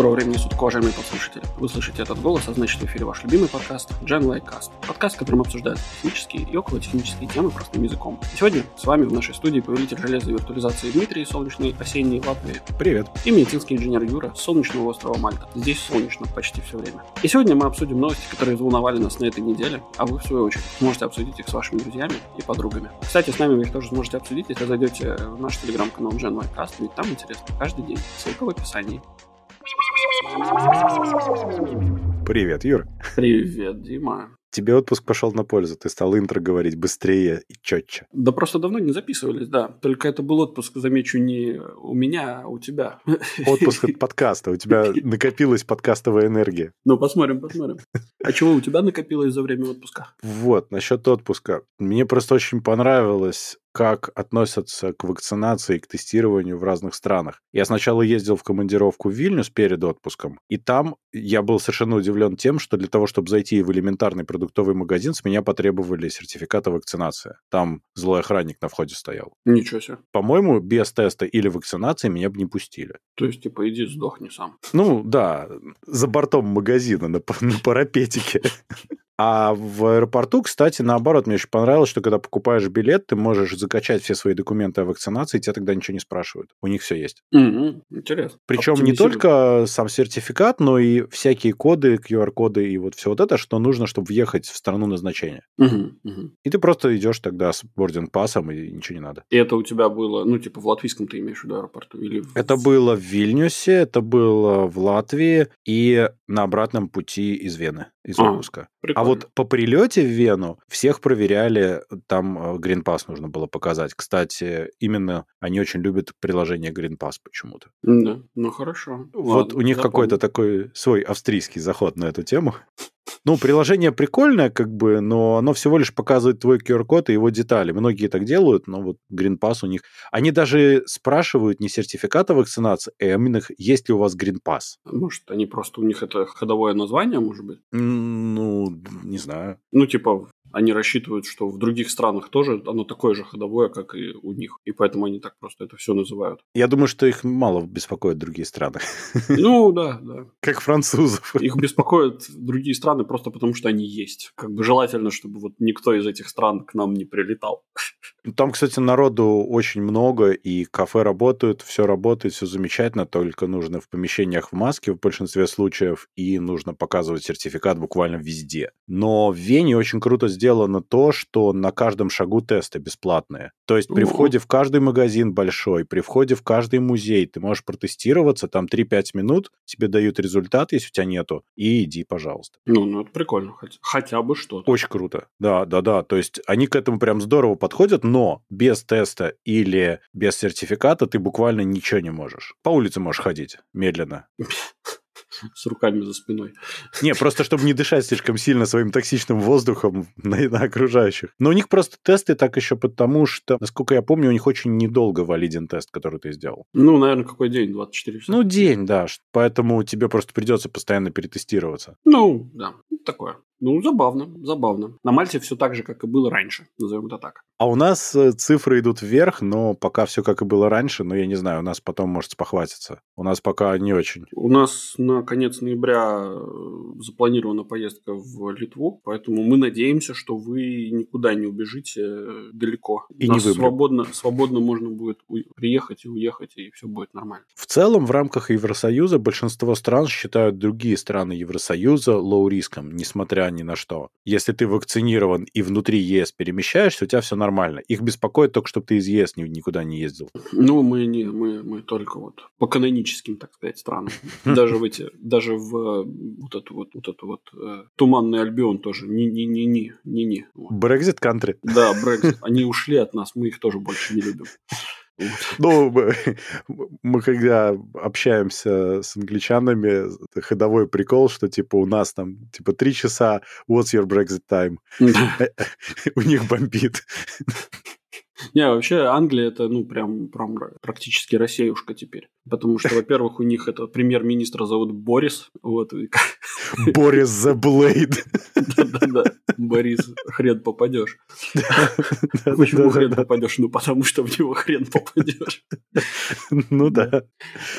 Доброго времени суток, уважаемые подслушатели. Вы слышите этот голос, а значит в эфире ваш любимый подкаст Gen Like Cast. Подкаст, в котором обсуждают технические и околотехнические темы простым языком. И сегодня с вами в нашей студии повелитель железа виртуализации Дмитрий, солнечный осенний Латвии. Привет. И медицинский инженер Юра с солнечного острова Мальта. Здесь солнечно почти все время. И сегодня мы обсудим новости, которые волновали нас на этой неделе, а вы, в свою очередь, сможете обсудить их с вашими друзьями и подругами. Кстати, с нами вы их тоже сможете обсудить, если зайдете в наш телеграм-канал Like Cast, ведь там интересно каждый день. Ссылка в описании. Привет, Юр. Привет, Дима. Тебе отпуск пошел на пользу, ты стал интро говорить быстрее и четче. Да просто давно не записывались, да. Только это был отпуск, замечу, не у меня, а у тебя. Отпуск от подкаста. У тебя накопилась подкастовая энергия. Ну, посмотрим, посмотрим. А чего у тебя накопилось за время отпуска? Вот, насчет отпуска. Мне просто очень понравилось как относятся к вакцинации и к тестированию в разных странах. Я сначала ездил в командировку в Вильнюс перед отпуском, и там я был совершенно удивлен тем, что для того, чтобы зайти в элементарный продуктовый магазин, с меня потребовали сертификата вакцинации. Там злой охранник на входе стоял. Ничего себе. По-моему, без теста или вакцинации меня бы не пустили. То есть, типа, иди сдохни сам. Ну, да, за бортом магазина на, на парапетике. А в аэропорту, кстати, наоборот, мне очень понравилось, что когда покупаешь билет, ты можешь закачать все свои документы о вакцинации, и тебя тогда ничего не спрашивают. У них все есть. Угу, интересно. Причем не только сам сертификат, но и всякие коды, QR-коды и вот все вот это, что нужно, чтобы въехать в страну назначения. Угу, угу. И ты просто идешь тогда с бординг-пассом, и ничего не надо. И это у тебя было, ну, типа, в латвийском ты имеешь в виду аэропорту? Или. Это было в Вильнюсе, это было в Латвии и на обратном пути из Вены, из А, отпуска. А Прикольно. Вот по прилете в Вену всех проверяли, там Green Pass нужно было показать. Кстати, именно они очень любят приложение Green Pass почему-то. Да, ну хорошо. Вот Ладно, у них какой-то такой свой австрийский заход на эту тему. Ну, приложение прикольное, как бы, но оно всего лишь показывает твой QR-код и его детали. Многие так делают, но вот Green Pass у них... Они даже спрашивают не сертификата вакцинации, а именно, есть ли у вас Green Pass. Может, они просто, у них это ходовое название, может быть? Ну, не знаю. Ну, типа, они рассчитывают, что в других странах тоже оно такое же ходовое, как и у них. И поэтому они так просто это все называют. Я думаю, что их мало беспокоят другие страны. Ну, да, да. Как французов. Их беспокоят другие страны просто потому, что они есть. Как бы желательно, чтобы вот никто из этих стран к нам не прилетал. Там, кстати, народу очень много, и кафе работают, все работает, все замечательно, только нужно в помещениях в маске в большинстве случаев, и нужно показывать сертификат буквально везде. Но в Вене очень круто сделано то, что на каждом шагу тесты бесплатные. То есть при входе в каждый магазин большой, при входе в каждый музей ты можешь протестироваться, там 3-5 минут, тебе дают результат, если у тебя нету, и иди, пожалуйста. Ну, ну это прикольно. Хотя, хотя бы что-то. Очень круто. Да, да, да. То есть они к этому прям здорово подходят, но без теста или без сертификата ты буквально ничего не можешь. По улице можешь ходить медленно. С руками за спиной. Не, просто чтобы не дышать слишком сильно своим токсичным воздухом на, на окружающих. Но у них просто тесты так еще потому, что, насколько я помню, у них очень недолго валиден тест, который ты сделал. Ну, наверное, какой день? 24 часа? Ну, день, да. Поэтому тебе просто придется постоянно перетестироваться. Ну, да, такое. Ну, забавно, забавно. На Мальте все так же, как и было раньше, назовем это так. А у нас э, цифры идут вверх, но пока все как и было раньше, но я не знаю, у нас потом может спохватиться. У нас пока не очень. У нас на конец ноября э, запланирована поездка в Литву, поэтому мы надеемся, что вы никуда не убежите э, далеко. И Нас не вымрем. свободно, свободно можно будет приехать и уехать, и все будет нормально. В целом, в рамках Евросоюза большинство стран считают другие страны Евросоюза лоу-риском, несмотря ни на что. Если ты вакцинирован и внутри ЕС перемещаешься, у тебя все нормально. Их беспокоит только, чтобы ты из ЕС ни- никуда не ездил. Ну, мы не, мы, мы только вот по каноническим, так сказать, странам. Даже в эти, даже в э, вот эту вот, вот эту вот э, туманный Альбион тоже. Не, не, не, не, не, не. Вот. Брекзит кантри. Да, Брекзит. Они ушли от нас, мы их тоже больше не любим. Ну, мы, мы когда общаемся с англичанами, ходовой прикол, что типа у нас там типа три часа, what's your Brexit time? У них бомбит. Не, вообще Англия это, ну, прям, прям практически Россиюшка теперь. Потому что, во-первых, у них это премьер-министра зовут Борис. Вот. Борис the Blade. Да-да-да. Борис, хрен попадешь. Почему хрен попадешь? Ну, потому что в него хрен попадешь. Ну да.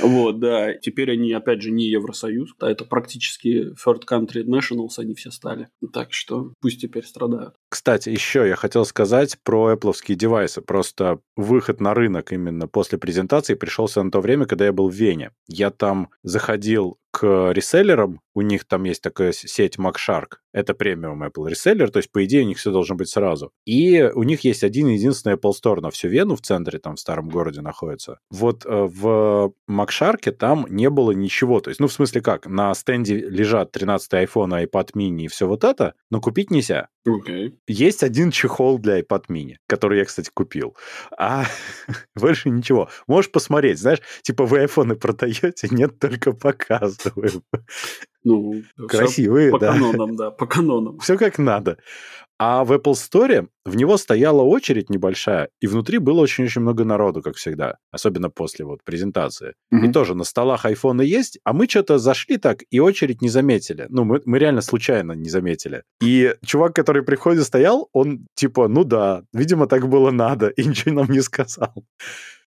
Вот, да. Теперь они, опять же, не Евросоюз. А это практически third country nationals они все стали. Так что пусть теперь страдают. Кстати, еще я хотел сказать про Apple девайсы. Просто выход на рынок именно после презентации пришелся на то время, когда я был в Вене. Я там заходил к реселлерам, у них там есть такая сеть MacShark, это премиум Apple реселлер, то есть, по идее, у них все должно быть сразу. И у них есть один единственный Apple Store на всю Вену в центре, там в старом городе находится. Вот э, в MacShark там не было ничего, то есть, ну, в смысле как, на стенде лежат 13 iPhone, iPad mini и все вот это, но купить нельзя. Okay. Есть один чехол для iPad mini, который я, кстати, купил. А больше ничего. Можешь посмотреть, знаешь, типа вы айфоны продаете, нет, только показываем. Ну, красивые, по да. канонам, да, по канонам. Все как надо. А в Apple Store в него стояла очередь небольшая, и внутри было очень-очень много народу, как всегда, особенно после вот презентации. Mm-hmm. И тоже на столах айфоны есть, а мы что-то зашли так и очередь не заметили. Ну, мы, мы реально случайно не заметили. И чувак, который при входе стоял, он типа, ну да, видимо, так было надо, и ничего нам не сказал.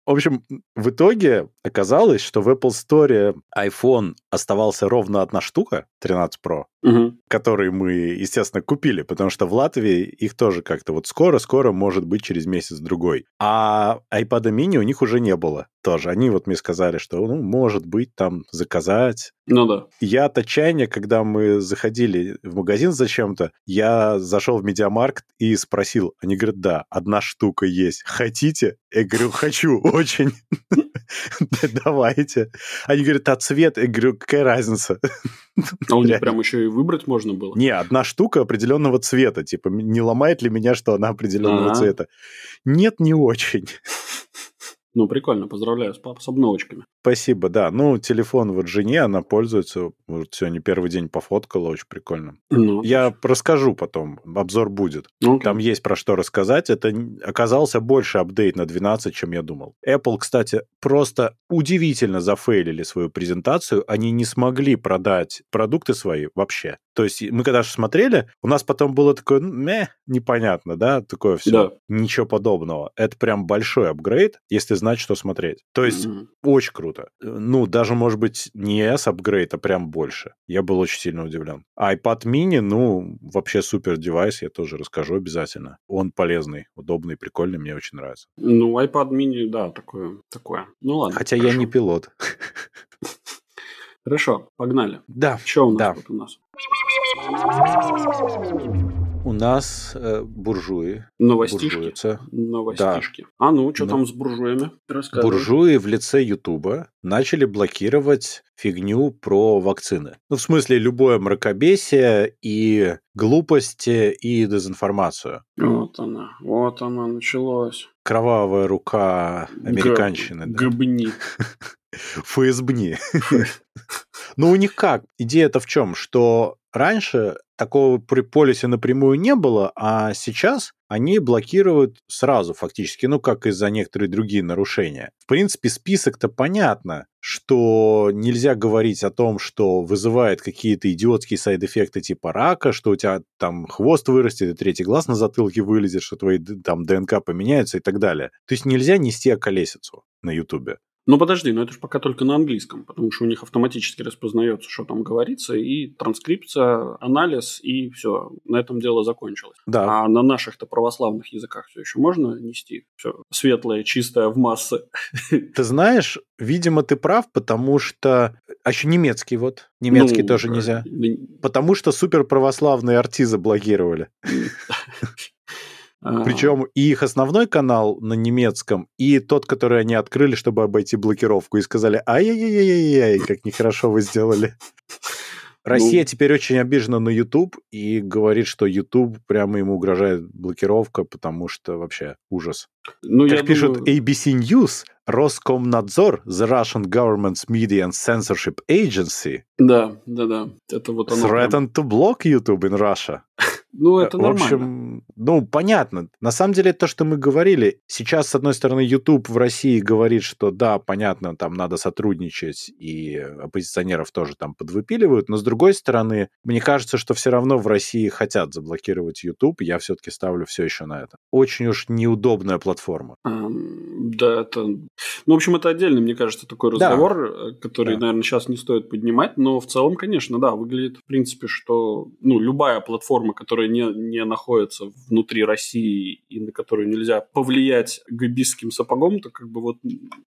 В общем, в итоге оказалось, что в Apple Store iPhone оставался ровно одна штука, 13 Pro, угу. которые мы, естественно, купили, потому что в Латвии их тоже как-то вот скоро-скоро, может быть, через месяц-другой. А iPad mini у них уже не было тоже. Они вот мне сказали, что, ну, может быть, там заказать. Ну да. Я от отчаяния, когда мы заходили в магазин зачем-то, я зашел в Медиамаркт и спросил. Они говорят, да, одна штука есть. Хотите? Я говорю, хочу, очень. Давайте. Они говорят, а цвет? Я говорю, какая разница? А у них прям еще и выбрать можно было? Не, одна штука определенного цвета. Типа, не ломает ли меня, что она определенного цвета? Нет, не очень. Ну, прикольно, поздравляю с, с обновочками. Спасибо, да. Ну, телефон вот жене, она пользуется. Вот сегодня первый день пофоткала, очень прикольно. Ну, Я расскажу потом, обзор будет. Okay. Там есть про что рассказать. Это оказался больше апдейт на 12, чем я думал. Apple, кстати, просто удивительно зафейлили свою презентацию. Они не смогли продать продукты свои вообще. То есть мы когда же смотрели, у нас потом было такое, мeh, непонятно, да, такое все. Да. Ничего подобного. Это прям большой апгрейд, если знать, что смотреть. То есть mm-hmm. очень круто. Ну, даже, может быть, не S-апгрейд, а прям больше. Я был очень сильно удивлен. А iPad mini, ну, вообще супер девайс, я тоже расскажу обязательно. Он полезный, удобный, прикольный, мне очень нравится. Ну, iPad mini, да, такое. такое. Ну ладно. Хотя хорошо. я не пилот. Хорошо, погнали. Да. Что у нас да. тут у нас? У нас э, буржуи. Новостишки. Буржуются. Новостишки. Да. А ну, что Но... там с буржуями? Буржуи в лице Ютуба начали блокировать фигню про вакцины. Ну, в смысле, любое мракобесие и глупости и дезинформацию. Вот она, вот она началась. Кровавая рука американщины. Г- да. Габни. ФСБни. Ну, у них как? Идея-то в чем? Что раньше такого при полисе напрямую не было, а сейчас они блокируют сразу фактически, ну, как и за некоторые другие нарушения. В принципе, список-то понятно, что нельзя говорить о том, что вызывает какие-то идиотские сайд-эффекты типа рака, что у тебя там хвост вырастет, и третий глаз на затылке вылезет, что твои там ДНК поменяются и так далее. То есть нельзя нести околесицу на Ютубе. Ну подожди, но это же пока только на английском, потому что у них автоматически распознается, что там говорится, и транскрипция, анализ, и все. На этом дело закончилось. Да. А на наших-то православных языках все еще можно нести все светлое, чистое в массы. Ты знаешь, видимо, ты прав, потому что... А еще немецкий вот. Немецкий ну, тоже нельзя. Потому что суперправославные арти заблокировали. Причем и их основной канал на немецком, и тот, который они открыли, чтобы обойти блокировку, и сказали, ай-яй-яй-яй, как нехорошо вы сделали. Россия ну, теперь очень обижена на YouTube и говорит, что YouTube прямо ему угрожает блокировка, потому что вообще ужас. Ну, как пишут думаю... ABC News, Роскомнадзор, the Russian government's media and censorship agency, да, да, да. Это вот оно. Threatened прям... to block YouTube in Russia. Ну, это нормально. В общем, ну, понятно. На самом деле, то, что мы говорили, сейчас, с одной стороны, YouTube в России говорит, что да, понятно, там надо сотрудничать, и оппозиционеров тоже там подвыпиливают, но с другой стороны, мне кажется, что все равно в России хотят заблокировать YouTube, я все-таки ставлю все еще на это. Очень уж неудобная платформа. Um, да, это... Ну, в общем, это отдельно, мне кажется, такой разговор, да. Э, который, да. наверное, сейчас не стоит поднимать, но в целом, конечно, да, выглядит, в принципе, что, ну, любая платформа, которая не, не находится внутри России и на которую нельзя повлиять габистским сапогом, то как бы вот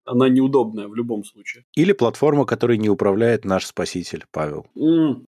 она неудобная в любом случае. Или платформа, которой не управляет наш спаситель Павел.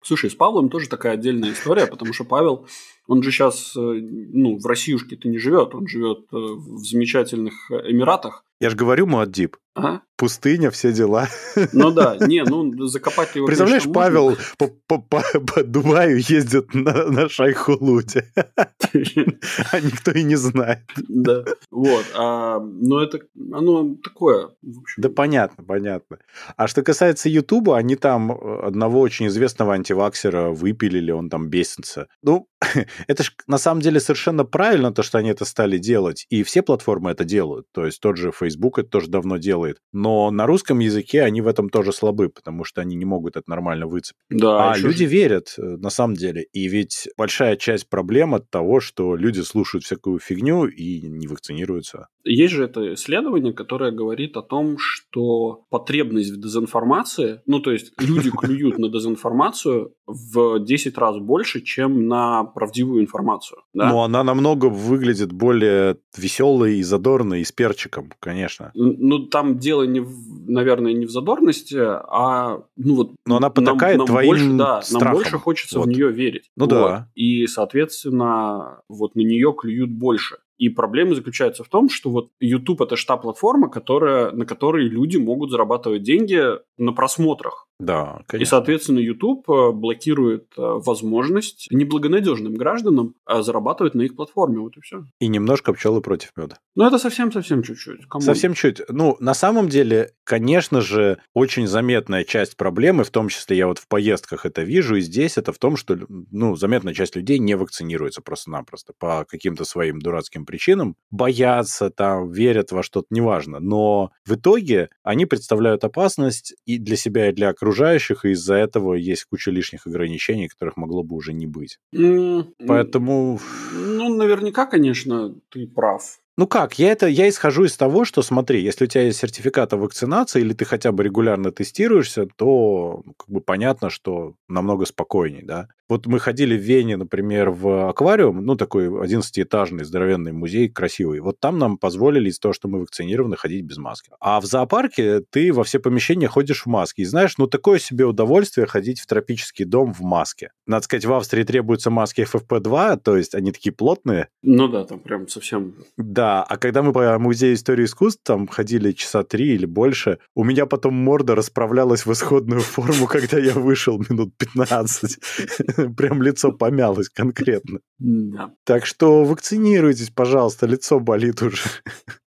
Слушай, с Павлом тоже такая отдельная история, потому что Павел он же сейчас, э, ну, в Россиюшке-то не живет, он живет э, в замечательных Эмиратах. Я же говорю, Муаддиб. Ага. Пустыня, все дела. Ну да, не, ну закопать его. Представляешь, Павел по, по, по, по Дубаю ездит на, на Шайхулуте, а никто и не знает. Да, вот. А, но это, оно такое. Да понятно, понятно. А что касается Ютуба, они там одного очень известного антиваксера выпилили, он там бесится. Ну, это же на самом деле совершенно правильно, то, что они это стали делать. И все платформы это делают. То есть тот же Facebook это тоже давно делает. Но на русском языке они в этом тоже слабы, потому что они не могут это нормально выцепить. Да, а люди же... верят, э, на самом деле. И ведь большая часть проблем от того, что люди слушают всякую фигню и не вакцинируются. Есть же это исследование, которое говорит о том, что потребность в дезинформации, ну, то есть люди клюют на дезинформацию в 10 раз больше, чем на правдивую информацию. Да? Но она намного выглядит более веселой и задорной, и с перчиком, конечно. Ну, там дело, не в, наверное, не в задорности, а ну вот. Но она потакает нам, нам твоим больше, да, страхом. нам больше хочется вот. в нее верить. Ну вот. да. И, соответственно, вот на нее клюют больше. И проблема заключается в том, что вот YouTube это же та платформа, которая, на которой люди могут зарабатывать деньги на просмотрах. Да, конечно. И, соответственно, YouTube э, блокирует э, возможность неблагонадежным гражданам э, зарабатывать на их платформе. Вот и все. И немножко пчелы против меда. Ну, это совсем-совсем чуть-чуть. Кому? Совсем чуть. Ну, на самом деле, конечно же, очень заметная часть проблемы, в том числе я вот в поездках это вижу, и здесь это в том, что, ну, заметная часть людей не вакцинируется просто-напросто по каким-то своим дурацким причинам, боятся там, верят во что-то, неважно. Но в итоге они представляют опасность и для себя, и для окружающих, и из-за этого есть куча лишних ограничений, которых могло бы уже не быть. Mm, Поэтому... Ну, наверняка, конечно, ты прав. Ну как, я это я исхожу из того, что смотри, если у тебя есть сертификат о вакцинации или ты хотя бы регулярно тестируешься, то ну, как бы понятно, что намного спокойней, да. Вот мы ходили в Вене, например, в аквариум, ну такой 11-этажный здоровенный музей, красивый. Вот там нам позволили из-за того, что мы вакцинированы, ходить без маски. А в зоопарке ты во все помещения ходишь в маске. И знаешь, ну такое себе удовольствие ходить в тропический дом в маске. Надо сказать, в Австрии требуются маски FFP2, то есть они такие плотные. Ну да, там прям совсем... Да, да, а когда мы по музею истории искусств там ходили часа три или больше, у меня потом морда расправлялась в исходную форму, когда я вышел минут 15. Прям лицо помялось конкретно. Да. Так что вакцинируйтесь, пожалуйста, лицо болит уже.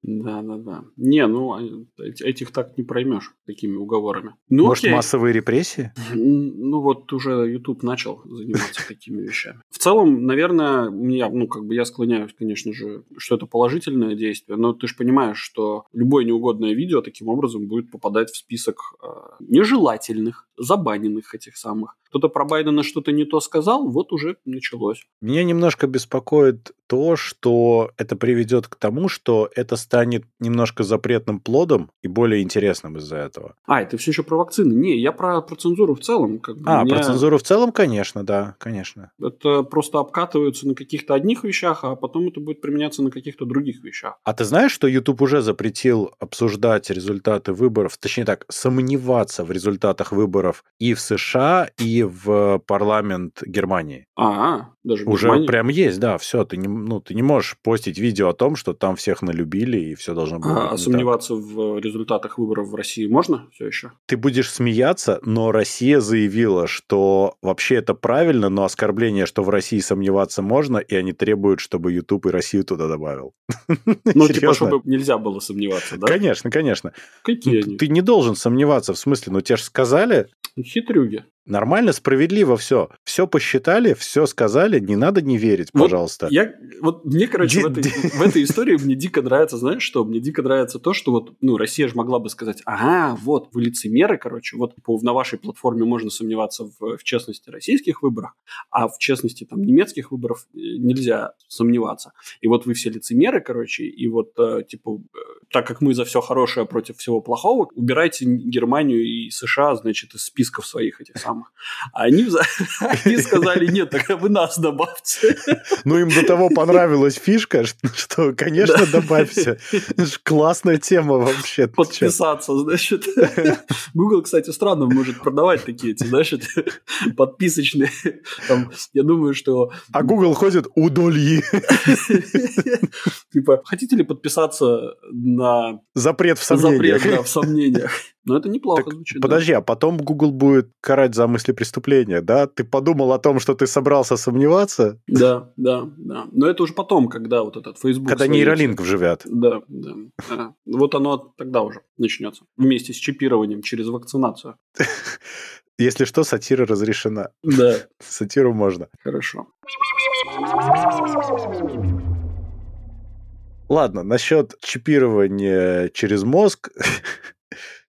Да, да, да. Не, ну а, этих так не проймешь такими уговорами. Ну, Может, окей. массовые репрессии? Ну вот уже YouTube начал заниматься такими вещами. В целом, наверное, меня, ну как бы я склоняюсь, конечно же, что это положительное действие, но ты же понимаешь, что любое неугодное видео таким образом будет попадать в список э, нежелательных, забаненных этих самых кто-то про Байдена что-то не то сказал, вот уже началось. Меня немножко беспокоит то, что это приведет к тому, что это станет немножко запретным плодом и более интересным из-за этого. А, это все еще про вакцины. Не, я про, про цензуру в целом. Как бы, а, меня... про цензуру в целом, конечно, да, конечно. Это просто обкатываются на каких-то одних вещах, а потом это будет применяться на каких-то других вещах. А ты знаешь, что YouTube уже запретил обсуждать результаты выборов, точнее так, сомневаться в результатах выборов и в США, и в парламент Германии. А, даже Уже Германии? прям есть, да, все, ты не, ну, ты не можешь постить видео о том, что там всех налюбили и все должно быть. А, а сомневаться так. в результатах выборов в России можно все еще? Ты будешь смеяться, но Россия заявила, что вообще это правильно, но оскорбление, что в России сомневаться можно, и они требуют, чтобы YouTube и Россию туда добавил. Ну, типа, чтобы нельзя было сомневаться, да? Конечно, конечно. Какие ну, они? Ты не должен сомневаться, в смысле, ну тебе же сказали. Хитрюги. Нормально, справедливо все. Все посчитали, все сказали, не надо не верить, вот пожалуйста. Я, вот мне, короче, ди, в, этой, в этой истории мне дико нравится, знаешь что? Мне дико нравится то, что вот, ну, Россия же могла бы сказать, ага, вот, вы лицемеры, короче, вот по, на вашей платформе можно сомневаться в, в честности российских выборах, а в честности там немецких выборов э, нельзя сомневаться. И вот вы все лицемеры, короче, и вот, э, типа, э, так как мы за все хорошее против всего плохого, убирайте Германию и США, значит, из списков своих этих самых самых. А они, они сказали, нет, тогда вы нас добавьте. Ну, им до того понравилась фишка, что, конечно, да. добавься. Классная тема вообще. Подписаться, значит. Google, кстати, странно может продавать такие эти, значит, подписочные. Там, я думаю, что... А Google ходит удольи. Типа, хотите ли подписаться на... Запрет в сомнениях. Запрет, да, в сомнениях. Но это неплохо так, звучит. Подожди, да. а потом Google будет карать за мысли преступления, да? Ты подумал о том, что ты собрался сомневаться? Да, да, да. Но это уже потом, когда вот этот Facebook... Когда нейролинк вживят. Да, да. А, вот оно тогда уже начнется. Вместе с чипированием через вакцинацию. Если что, сатира разрешена. Да. Сатиру можно. Хорошо. Ладно, насчет чипирования через мозг.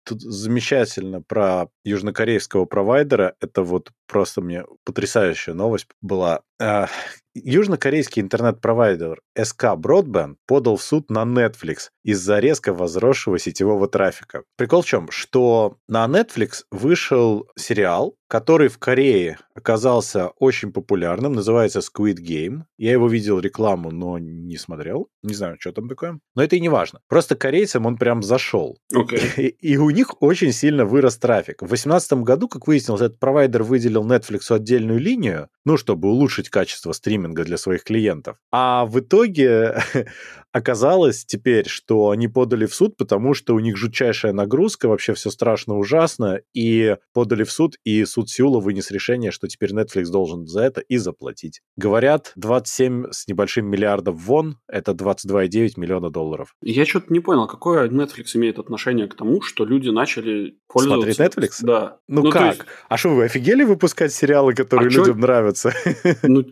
Тут замечательно про южнокорейского провайдера. Это вот просто мне потрясающая новость была. А, Южнокорейский интернет-провайдер SK Broadband подал в суд на Netflix из-за резко возросшего сетевого трафика. Прикол в чем? Что на Netflix вышел сериал, который в Корее оказался очень популярным, называется Squid Game. Я его видел рекламу, но не смотрел. Не знаю, что там такое. Но это и не важно. Просто корейцам он прям зашел. Okay. И, и у них очень сильно вырос трафик. В 2018 году, как выяснилось, этот провайдер выделил Netflix отдельную линию, ну, чтобы улучшить качество стриминга для своих клиентов. А в итоге оказалось теперь, что они подали в суд, потому что у них жутчайшая нагрузка, вообще все страшно ужасно, и подали в суд, и суд Сеула вынес решение, что теперь Netflix должен за это и заплатить. Говорят, 27 с небольшим миллиардов вон, это 22,9 миллиона долларов. Я что-то не понял, какое Netflix имеет отношение к тому, что люди начали пользоваться... Смотреть Netflix? Да. Ну, ну как? Есть... А что, вы офигели выпускать сериалы, которые а людям чё... нравятся? Ну,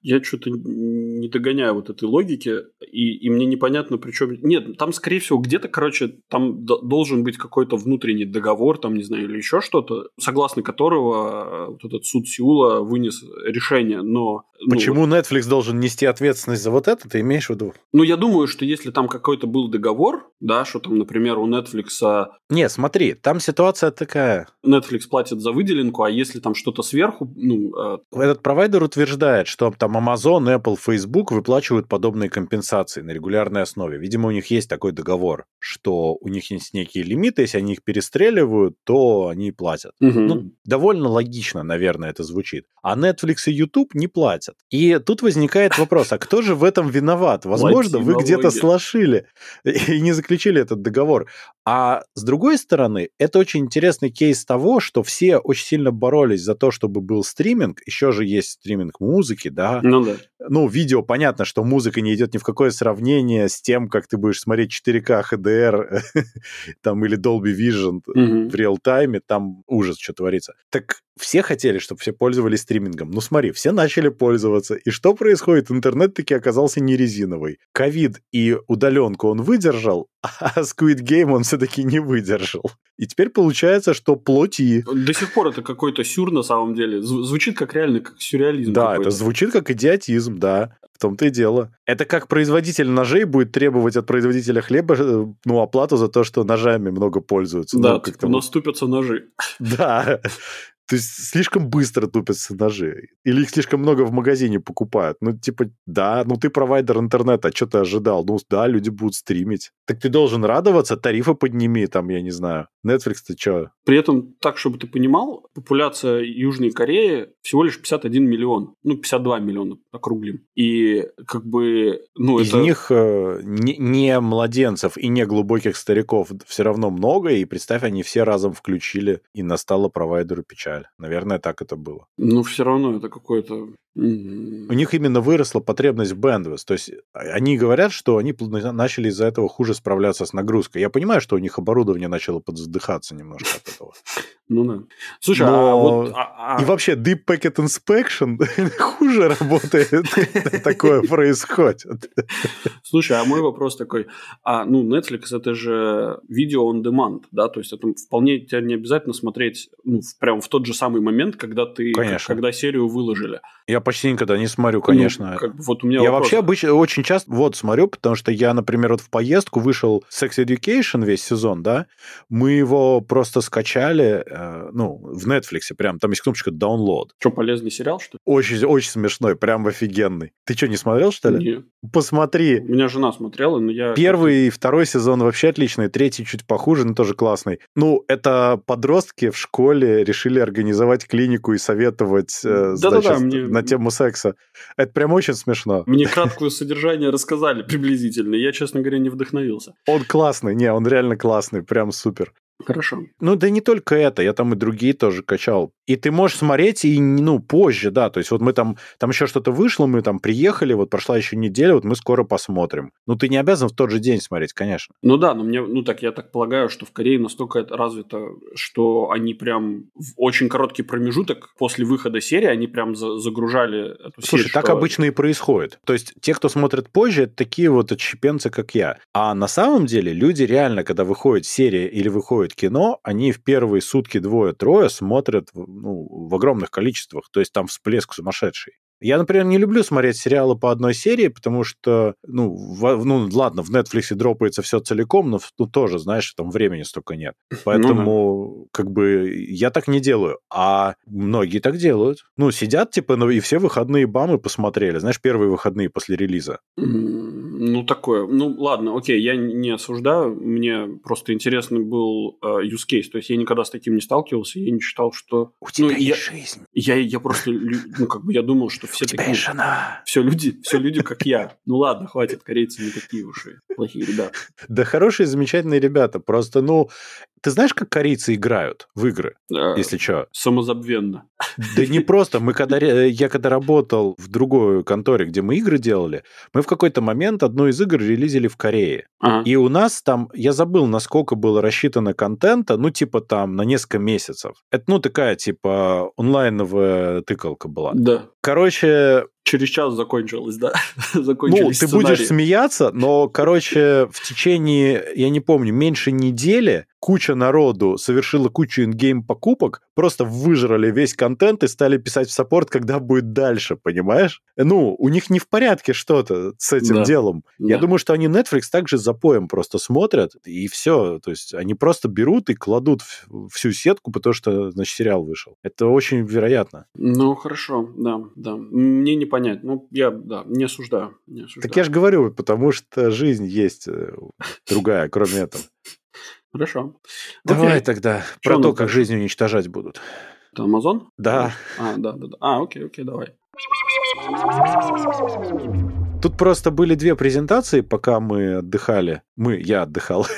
я что-то не догоняю вот этой логики, и, и мне непонятно, причем... Нет, там, скорее всего, где-то, короче, там должен быть какой-то внутренний договор, там, не знаю, или еще что-то, согласно которого вот этот суд Сеула вынес решение, но... Ну, Почему ну, Netflix должен нести ответственность за вот это, ты имеешь в виду? Ну, я думаю, что если там какой-то был договор, да, что там, например, у Netflix... Не, смотри, там ситуация такая. Netflix платит за выделенку, а если там что-то сверху, ну... Э... Этот провайдер утверждает, что там Amazon, Apple, Facebook выплачивают подобные компенсации на регулярной основе. Видимо, у них есть такой договор, что у них есть некие лимиты, если они их перестреливают, то они платят. Угу. Ну, довольно логично, наверное, это звучит. А Netflix и YouTube не платят. И тут возникает вопрос, а кто же в этом виноват? Возможно, вы где-то слошили и не заключили этот договор. А с другой стороны, это очень интересный кейс того, что все очень сильно боролись за то, чтобы был стриминг. Еще же есть стриминг музыки, да? Ну да. Ну, видео, понятно, что музыка не идет ни в какое сравнение с тем, как ты будешь смотреть 4К HDR там, или Dolby Vision угу. в реал-тайме, там ужас, что творится. Так все хотели, чтобы все пользовались стримингом. Ну смотри, все начали пользоваться. И что происходит? Интернет таки оказался не резиновый. Ковид и удаленку он выдержал, а Squid Game он все-таки не выдержал. И теперь получается, что плоти. До сих пор это какой-то сюр на самом деле. Звучит как реально как сюрреализм. Да, это звучит как идиотизм, да. В том-то и дело. Это как производитель ножей будет требовать от производителя хлеба э, ну, оплату за то, что ножами много пользуются. Да, ну, как-то... наступятся ножи. Да. То есть слишком быстро тупятся ножи. Или их слишком много в магазине покупают. Ну, типа, да, ну ты провайдер интернета, а что ты ожидал? Ну, да, люди будут стримить. Так ты должен радоваться, тарифы подними, там, я не знаю. Netflix, ты что? При этом, так, чтобы ты понимал, популяция Южной Кореи всего лишь 51 миллион. Ну, 52 миллиона, округлим. И как бы, ну, Из это... них э, не, не младенцев и не глубоких стариков все равно много, и представь, они все разом включили, и настала провайдеру печаль. Наверное, так это было. Ну, все равно это какое-то... У них именно выросла потребность в bandwidth. То есть а, они говорят, что они начали из-за этого хуже справляться с нагрузкой. Я понимаю, что у них оборудование начало подздыхаться немножко от этого. Ну да. Слушай, а вот... а- а- И вообще Deep Packet Inspection хуже работает, такое происходит. Слушай, а мой вопрос такой, а, ну, Netflix это же видео on demand, да, то есть это вполне тебе не обязательно смотреть, ну, прям в тот же самый момент, когда ты, Конечно. когда серию выложили. Я почти никогда не смотрю, конечно. Ну, как бы вот у меня Я вопрос. вообще обычно очень часто вот смотрю, потому что я, например, вот в поездку вышел Sex Education весь сезон, да, мы его просто скачали, э, ну, в Netflix, прям, там есть кнопочка download. Что, полезный сериал, что ли? Очень, очень смешной, прям офигенный. Ты что, не смотрел, что ли? Не. Посмотри. У меня жена смотрела, но я... Первый и второй сезон вообще отличный, третий чуть похуже, но тоже классный. Ну, это подростки в школе решили организовать клинику и советовать э, Да-да-да, значит, мне- на тему секса. Это прям очень смешно. Мне краткое содержание рассказали приблизительно. Я, честно говоря, не вдохновился. Он классный, не, он реально классный, прям супер. Хорошо. Ну, да не только это, я там и другие тоже качал. И ты можешь смотреть и, ну, позже, да, то есть вот мы там, там еще что-то вышло, мы там приехали, вот прошла еще неделя, вот мы скоро посмотрим. Ну, ты не обязан в тот же день смотреть, конечно. Ну да, но мне, ну так я так полагаю, что в Корее настолько это развито, что они прям в очень короткий промежуток после выхода серии они прям за- загружали эту Слушай, серию. так что- обычно и происходит. То есть те, кто смотрит позже, это такие вот отщепенцы, как я. А на самом деле люди реально, когда выходит серия или выходит кино, они в первые сутки двое-трое смотрят в- ну, в огромных количествах. То есть там всплеск сумасшедший. Я, например, не люблю смотреть сериалы по одной серии, потому что, ну, в- ну ладно, в Netflix дропается все целиком, но ну, тоже, знаешь, там времени столько нет. Поэтому, как бы, я так не делаю. А многие так делают. Ну, сидят, типа, ну, и все выходные бамы посмотрели. Знаешь, первые выходные после релиза. Ну, такое. Ну, ладно, окей, я не осуждаю. Мне просто интересный был э, use case. То есть я никогда с таким не сталкивался. Я не считал, что... У тебя я- жизнь, Я, я просто, ну, как бы я думал, что все такие... жена. Все люди, все люди, как я. Ну ладно, хватит, корейцы не такие уж и плохие ребята. Да хорошие, замечательные ребята. Просто, ну, ты знаешь, как корейцы играют в игры, Э, если что? Самозабвенно. Да не просто. Мы когда, ре- я когда работал в другой конторе, где мы игры делали, мы в какой-то момент одну из игр релизили в Корее. Ага. И у нас там, я забыл, насколько было рассчитано контента, ну, типа там на несколько месяцев. Это, ну, такая, типа, онлайновая тыкалка была. Да. Короче, Через час закончилось, да. ну, Закончились ты сценарии. будешь смеяться, но, короче, в течение, я не помню, меньше недели куча народу совершила кучу ингейм покупок, просто выжрали весь контент и стали писать в саппорт, когда будет дальше, понимаешь? Ну, у них не в порядке что-то с этим Да. делом. Я Да. думаю, что они Netflix также за поем просто смотрят, и все. То есть они просто берут и кладут всю сетку, потому что, значит, сериал вышел. Это очень вероятно. Ну, хорошо, да, да. Мне не понять. Ну, я, да, не осуждаю. Не осуждаю. Так я же говорю, потому что жизнь есть э, другая, кроме этого. Хорошо. Давай Окей. тогда Чё про то, как жизнь уничтожать будут. Это Амазон? Да. А, да, да, да. А, окей, окей, давай. Тут просто были две презентации, пока мы отдыхали. Мы, я отдыхал.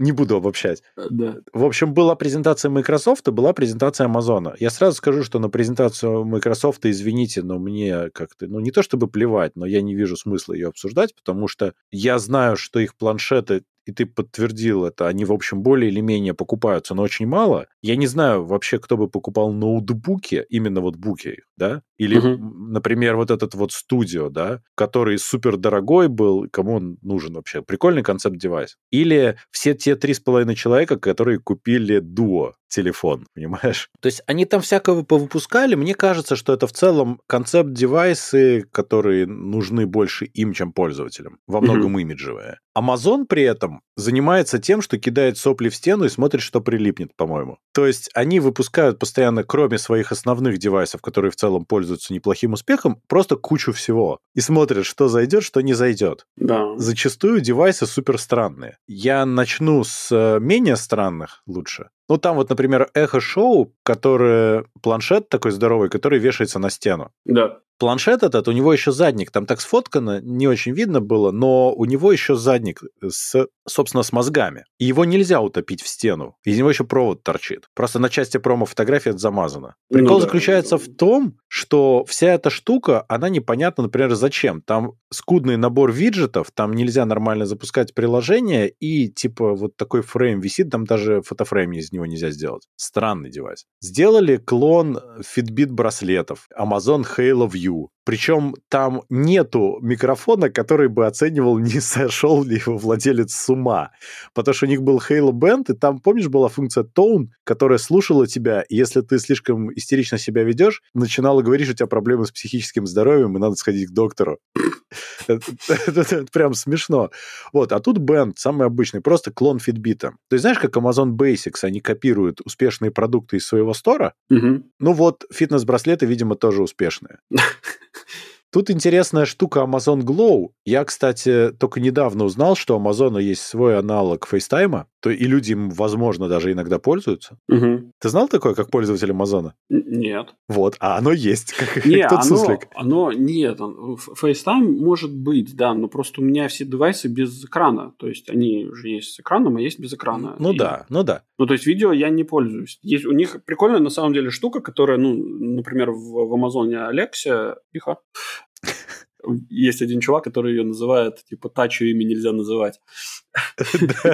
Не буду обобщать. Э, Да. В общем, была презентация Microsoft и была презентация Амазона. Я сразу скажу, что на презентацию Microsoft, извините, но мне как-то, ну не то чтобы плевать, но я не вижу смысла ее обсуждать, потому что я знаю, что их планшеты, и ты подтвердил это, они, в общем, более или менее покупаются, но очень мало. Я не знаю вообще, кто бы покупал ноутбуки, именно вот буки, да, Или, угу. например, вот этот вот студио, да, который супер дорогой был, кому он нужен вообще? Прикольный концепт-девайс. Или все те три с половиной человека, которые купили Duo телефон, понимаешь? То есть они там всякого повыпускали. Мне кажется, что это в целом концепт-девайсы, которые нужны больше им, чем пользователям. Во многом mm-hmm. имиджевые. Amazon при этом занимается тем, что кидает сопли в стену и смотрит, что прилипнет, по-моему. То есть они выпускают постоянно, кроме своих основных девайсов, которые в целом пользуются неплохим успехом, просто кучу всего. И смотрят, что зайдет, что не зайдет. Да. Зачастую девайсы супер странные. Я начну с э, менее странных лучше. Ну, там вот, например, эхо-шоу, которое планшет такой здоровый, который вешается на стену. Да. Планшет этот, у него еще задник, там так сфоткано, не очень видно было, но у него еще задник с, собственно, с мозгами. И его нельзя утопить в стену. Из него еще провод торчит. Просто на части промо фотографии это замазано. Прикол ну, да. заключается в том, что вся эта штука, она непонятна, например, зачем. Там скудный набор виджетов, там нельзя нормально запускать приложение, и типа вот такой фрейм висит, там даже фотофрейм из него нельзя сделать. Странный девайс. Сделали клон Fitbit браслетов, Amazon Halo View, View. Причем там нету микрофона, который бы оценивал, не сошел ли его владелец с ума. Потому что у них был Halo Band, и там, помнишь, была функция Tone, которая слушала тебя, и если ты слишком истерично себя ведешь, начинала говорить, что у тебя проблемы с психическим здоровьем, и надо сходить к доктору. Это прям смешно. Вот, а тут Band, самый обычный, просто клон Fitbit. То есть знаешь, как Amazon Basics, они копируют успешные продукты из своего стора? Ну вот, фитнес-браслеты, видимо, тоже успешные. Тут интересная штука Amazon Glow. Я, кстати, только недавно узнал, что у Amazon есть свой аналог FaceTime, то и люди им, возможно, даже иногда пользуются. Угу. Ты знал такое, как пользователь Amazon? Нет. Вот, а оно есть, как, не, тот оно, суслик. Оно, нет, FaceTime может быть, да, но просто у меня все девайсы без экрана. То есть они же есть с экраном, а есть без экрана. Ну и, да, ну да. Ну то есть видео я не пользуюсь. Есть у них прикольная на самом деле штука, которая, ну, например, в, в Амазоне Alexa, тихо, есть один чувак, который ее называет, типа, та, чьё имя нельзя называть.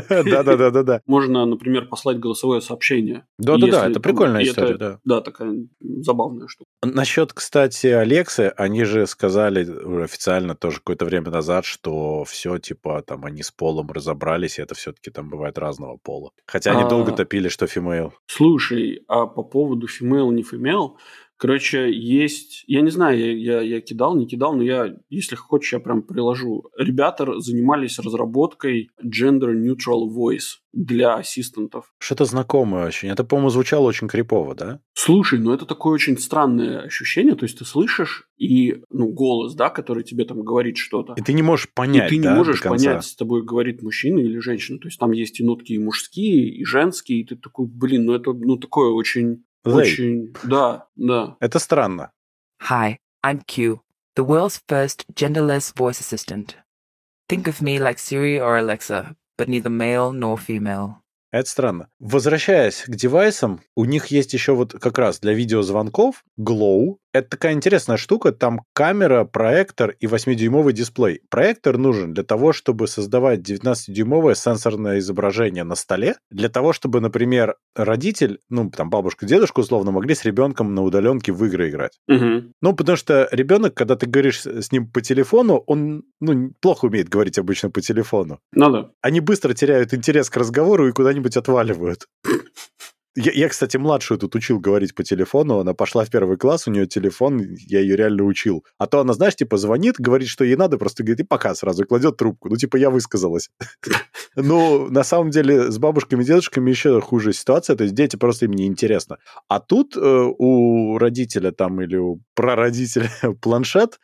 Да-да-да-да-да. Можно, например, послать голосовое сообщение. Да-да-да, это прикольная история, да. Да, такая забавная штука. Насчет, кстати, Алексы, они же сказали официально тоже какое-то время назад, что все, типа, там, они с полом разобрались, и это все-таки там бывает разного пола. Хотя они долго топили, что female. Слушай, а по поводу female, не female, Короче, есть... Я не знаю, я, я, я кидал, не кидал, но я, если хочешь, я прям приложу. Ребята занимались разработкой Gender Neutral Voice для ассистентов. Что-то знакомое очень. Это, по-моему, звучало очень крипово, да? Слушай, ну это такое очень странное ощущение. То есть ты слышишь и, ну, голос, да, который тебе там говорит что-то. И ты не можешь понять, И ты да, не можешь понять, с тобой говорит мужчина или женщина. То есть там есть и нотки и мужские, и женские, и ты такой, блин, ну это, ну, такое очень. Очень, да, да. Это странно. Hi, I'm Q, the world's first genderless voice assistant. Think of me like Siri or Alexa, but neither male nor female. Это странно. Возвращаясь к девайсам, у них есть еще вот как раз для видеозвонков Glow. Это такая интересная штука. Там камера, проектор и 8-дюймовый дисплей. Проектор нужен для того, чтобы создавать 19-дюймовое сенсорное изображение на столе. Для того, чтобы, например, родитель, ну, там, бабушка, дедушка, условно, могли с ребенком на удаленке в игры играть. Угу. Ну, потому что ребенок, когда ты говоришь с ним по телефону, он, ну, плохо умеет говорить обычно по телефону. Ну да. Они быстро теряют интерес к разговору и куда-нибудь отваливают. Я, я, кстати, младшую тут учил говорить по телефону. Она пошла в первый класс, у нее телефон, я ее реально учил. А то она, знаешь, типа звонит, говорит, что ей надо, просто говорит, и пока сразу, кладет трубку. Ну, типа, я высказалась. Ну, на самом деле, с бабушками и дедушками еще хуже ситуация. То есть дети просто им не интересно. А тут э, у родителя там или у прародителя планшет,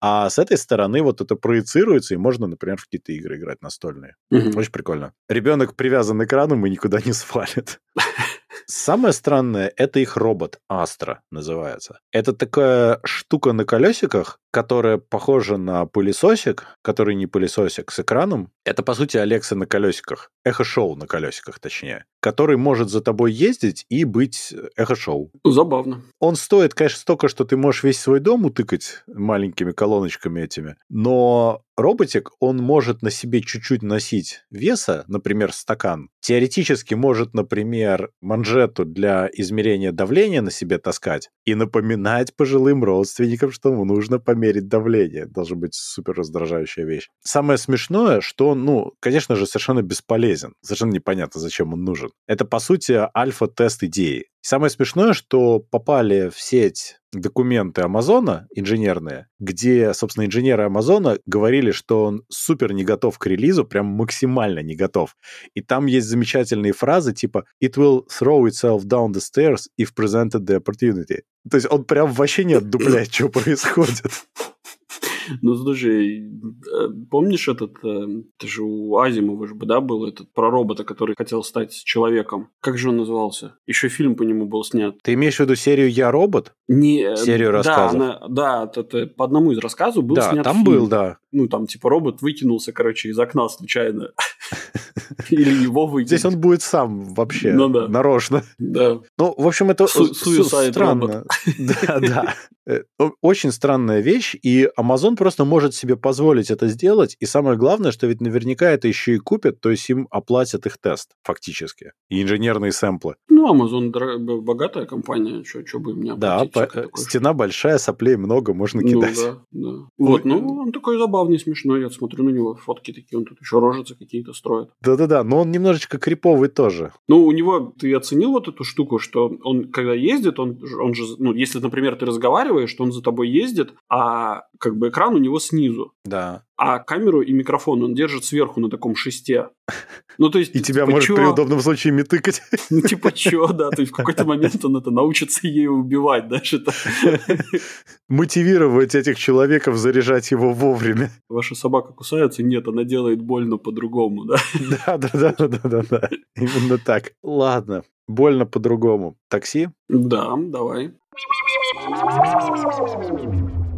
а с этой стороны вот это проецируется, и можно, например, в какие-то игры играть настольные. Очень прикольно. Ребенок привязан к экрану и никуда не свалит. Самое странное, это их робот, Астра называется. Это такая штука на колесиках, которая похожа на пылесосик, который не пылесосик с экраном. Это, по сути, Алекса на колесиках. Эхо-шоу на колесиках, точнее. Который может за тобой ездить и быть эхо-шоу. Забавно. Он стоит, конечно, столько, что ты можешь весь свой дом утыкать маленькими колоночками этими, но роботик, он может на себе чуть-чуть носить веса, например, стакан. Теоретически может, например, манжету для измерения давления на себе таскать и напоминать пожилым родственникам, что ему нужно померить давление. Должна быть супер раздражающая вещь. Самое смешное, что он, ну, конечно же, совершенно бесполезен. Совершенно непонятно, зачем он нужен. Это, по сути, альфа-тест идеи. Самое смешное, что попали в сеть документы Амазона инженерные, где, собственно, инженеры Амазона говорили, что он супер не готов к релизу, прям максимально не готов. И там есть замечательные фразы типа «It will throw itself down the stairs if presented the opportunity». То есть он прям вообще не отдупляет, что происходит. Ну, слушай, э, помнишь этот, э, это же у Азимова же, да, был этот про робота, который хотел стать человеком. Как же он назывался? Еще фильм по нему был снят. Ты имеешь в виду серию «Я робот»? Не, э, серию рассказов. Да, она, да это, по одному из рассказов был да, снят там фильм. был, да. Ну, там, типа, робот выкинулся, короче, из окна случайно. Или его выкинуть. Здесь он будет сам вообще, ну, да. нарочно. Да. Ну, в общем, это Су- странно. Да, да. Очень странная вещь, и Amazon просто может себе позволить это сделать, и самое главное, что ведь наверняка это еще и купят, то есть им оплатят их тест, фактически, и инженерные сэмплы. Ну, Amazon богатая компания, что бы им не оплатить. Да, по- стена большая, соплей много, можно кидать. Ну, да, да. Вот, ну, он такой забавный, смешной, я смотрю на него, фотки такие, он тут еще рожицы какие-то строит. Да-да-да, но он немножечко криповый тоже. Ну, у него, ты оценил вот эту штуку, что он, когда ездит, он, он же, ну, если, например, ты разговариваешь, что он за тобой ездит, а как бы экран у него снизу. Да. А камеру и микрофон он держит сверху на таком шесте. Ну, то есть, и тебя типа, может чё? при удобном случае метыкать. Ну, типа, чё, да, то есть в какой-то момент он это научится ею убивать, это... Мотивировать этих человеков заряжать его вовремя. Ваша собака кусается? Нет, она делает больно по-другому, да? Да, да, да, да, да, да. Именно так. Ладно, больно по-другому. Такси? Да, давай.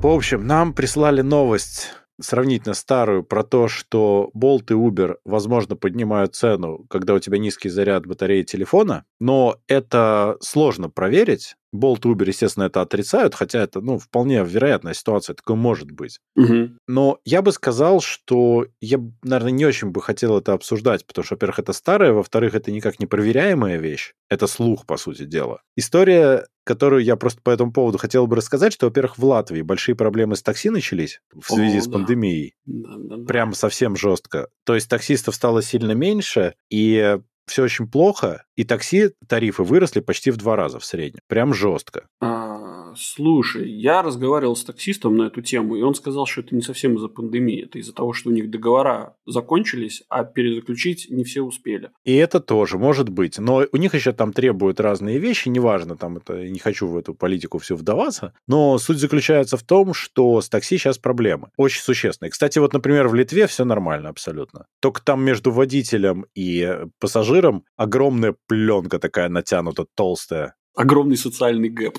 В общем, нам прислали новость сравнительно старую про то, что Bolt и Uber, возможно, поднимают цену, когда у тебя низкий заряд батареи телефона, но это сложно проверить. Bolt и Uber, естественно, это отрицают, хотя это, ну, вполне вероятная ситуация, такое может быть. Угу. Но я бы сказал, что я, наверное, не очень бы хотел это обсуждать, потому что, во-первых, это старое, во-вторых, это никак не проверяемая вещь. Это слух, по сути дела. История, которую я просто по этому поводу хотел бы рассказать, что, во-первых, в Латвии большие проблемы с такси начались в связи О, с да. пандемией. Да, да, да. Прям совсем жестко. То есть таксистов стало сильно меньше, и все очень плохо, и такси тарифы выросли почти в два раза в среднем. Прям жестко. А, слушай, я разговаривал с таксистом на эту тему, и он сказал, что это не совсем из-за пандемии, это из-за того, что у них договора закончились, а перезаключить не все успели. И это тоже может быть. Но у них еще там требуют разные вещи, неважно, там это, не хочу в эту политику всю вдаваться, но суть заключается в том, что с такси сейчас проблемы. Очень существенные. Кстати, вот, например, в Литве все нормально абсолютно. Только там между водителем и пассажиром огромная пленка такая натянута, толстая. Огромный социальный gap.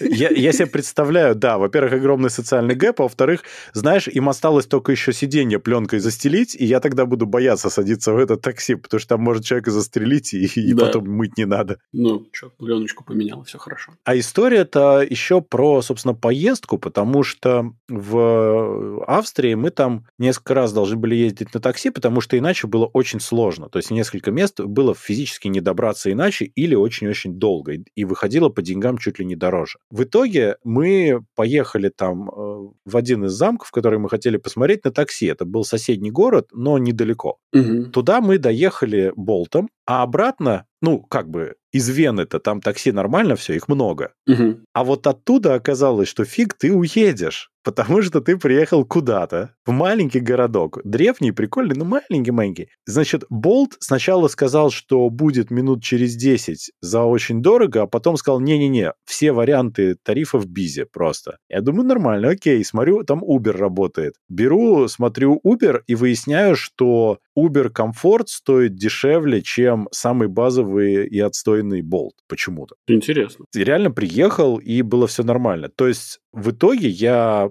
Я, я себе представляю, да, во-первых, огромный социальный gap, а во-вторых, знаешь, им осталось только еще сиденье пленкой застелить, и я тогда буду бояться садиться в это такси, потому что там может человека застрелить, и, и Да. потом мыть не надо. Ну, что, пленочку поменял, все хорошо. А история-то еще про, собственно, поездку, потому что в Австрии мы там несколько раз должны были ездить на такси, потому что иначе было очень сложно. То есть несколько мест было физически не добраться иначе или очень-очень долго. И- выходило по деньгам чуть ли не дороже. В итоге мы поехали там э, в один из замков, который мы хотели посмотреть на такси. Это был соседний город, но недалеко. Мгм. Туда мы доехали болтом, а обратно, ну, как бы из Вены-то там такси нормально все, их много. Мгм. А вот оттуда оказалось, что фиг ты уедешь, потому что ты приехал куда-то, в маленький городок. Древний, прикольный, но маленький-маленький. Значит, Болт сначала сказал, что будет минут через 10 за очень дорого, а потом сказал, не-не-не, все варианты тарифа в Бизе просто. Я думаю, нормально, окей, смотрю, там Uber работает. Беру, смотрю Uber и выясняю, что Uber Комфорт стоит дешевле, чем самый базовый и отстойный Болт почему-то Интересно. реально приехал, и было все нормально. То есть в итоге я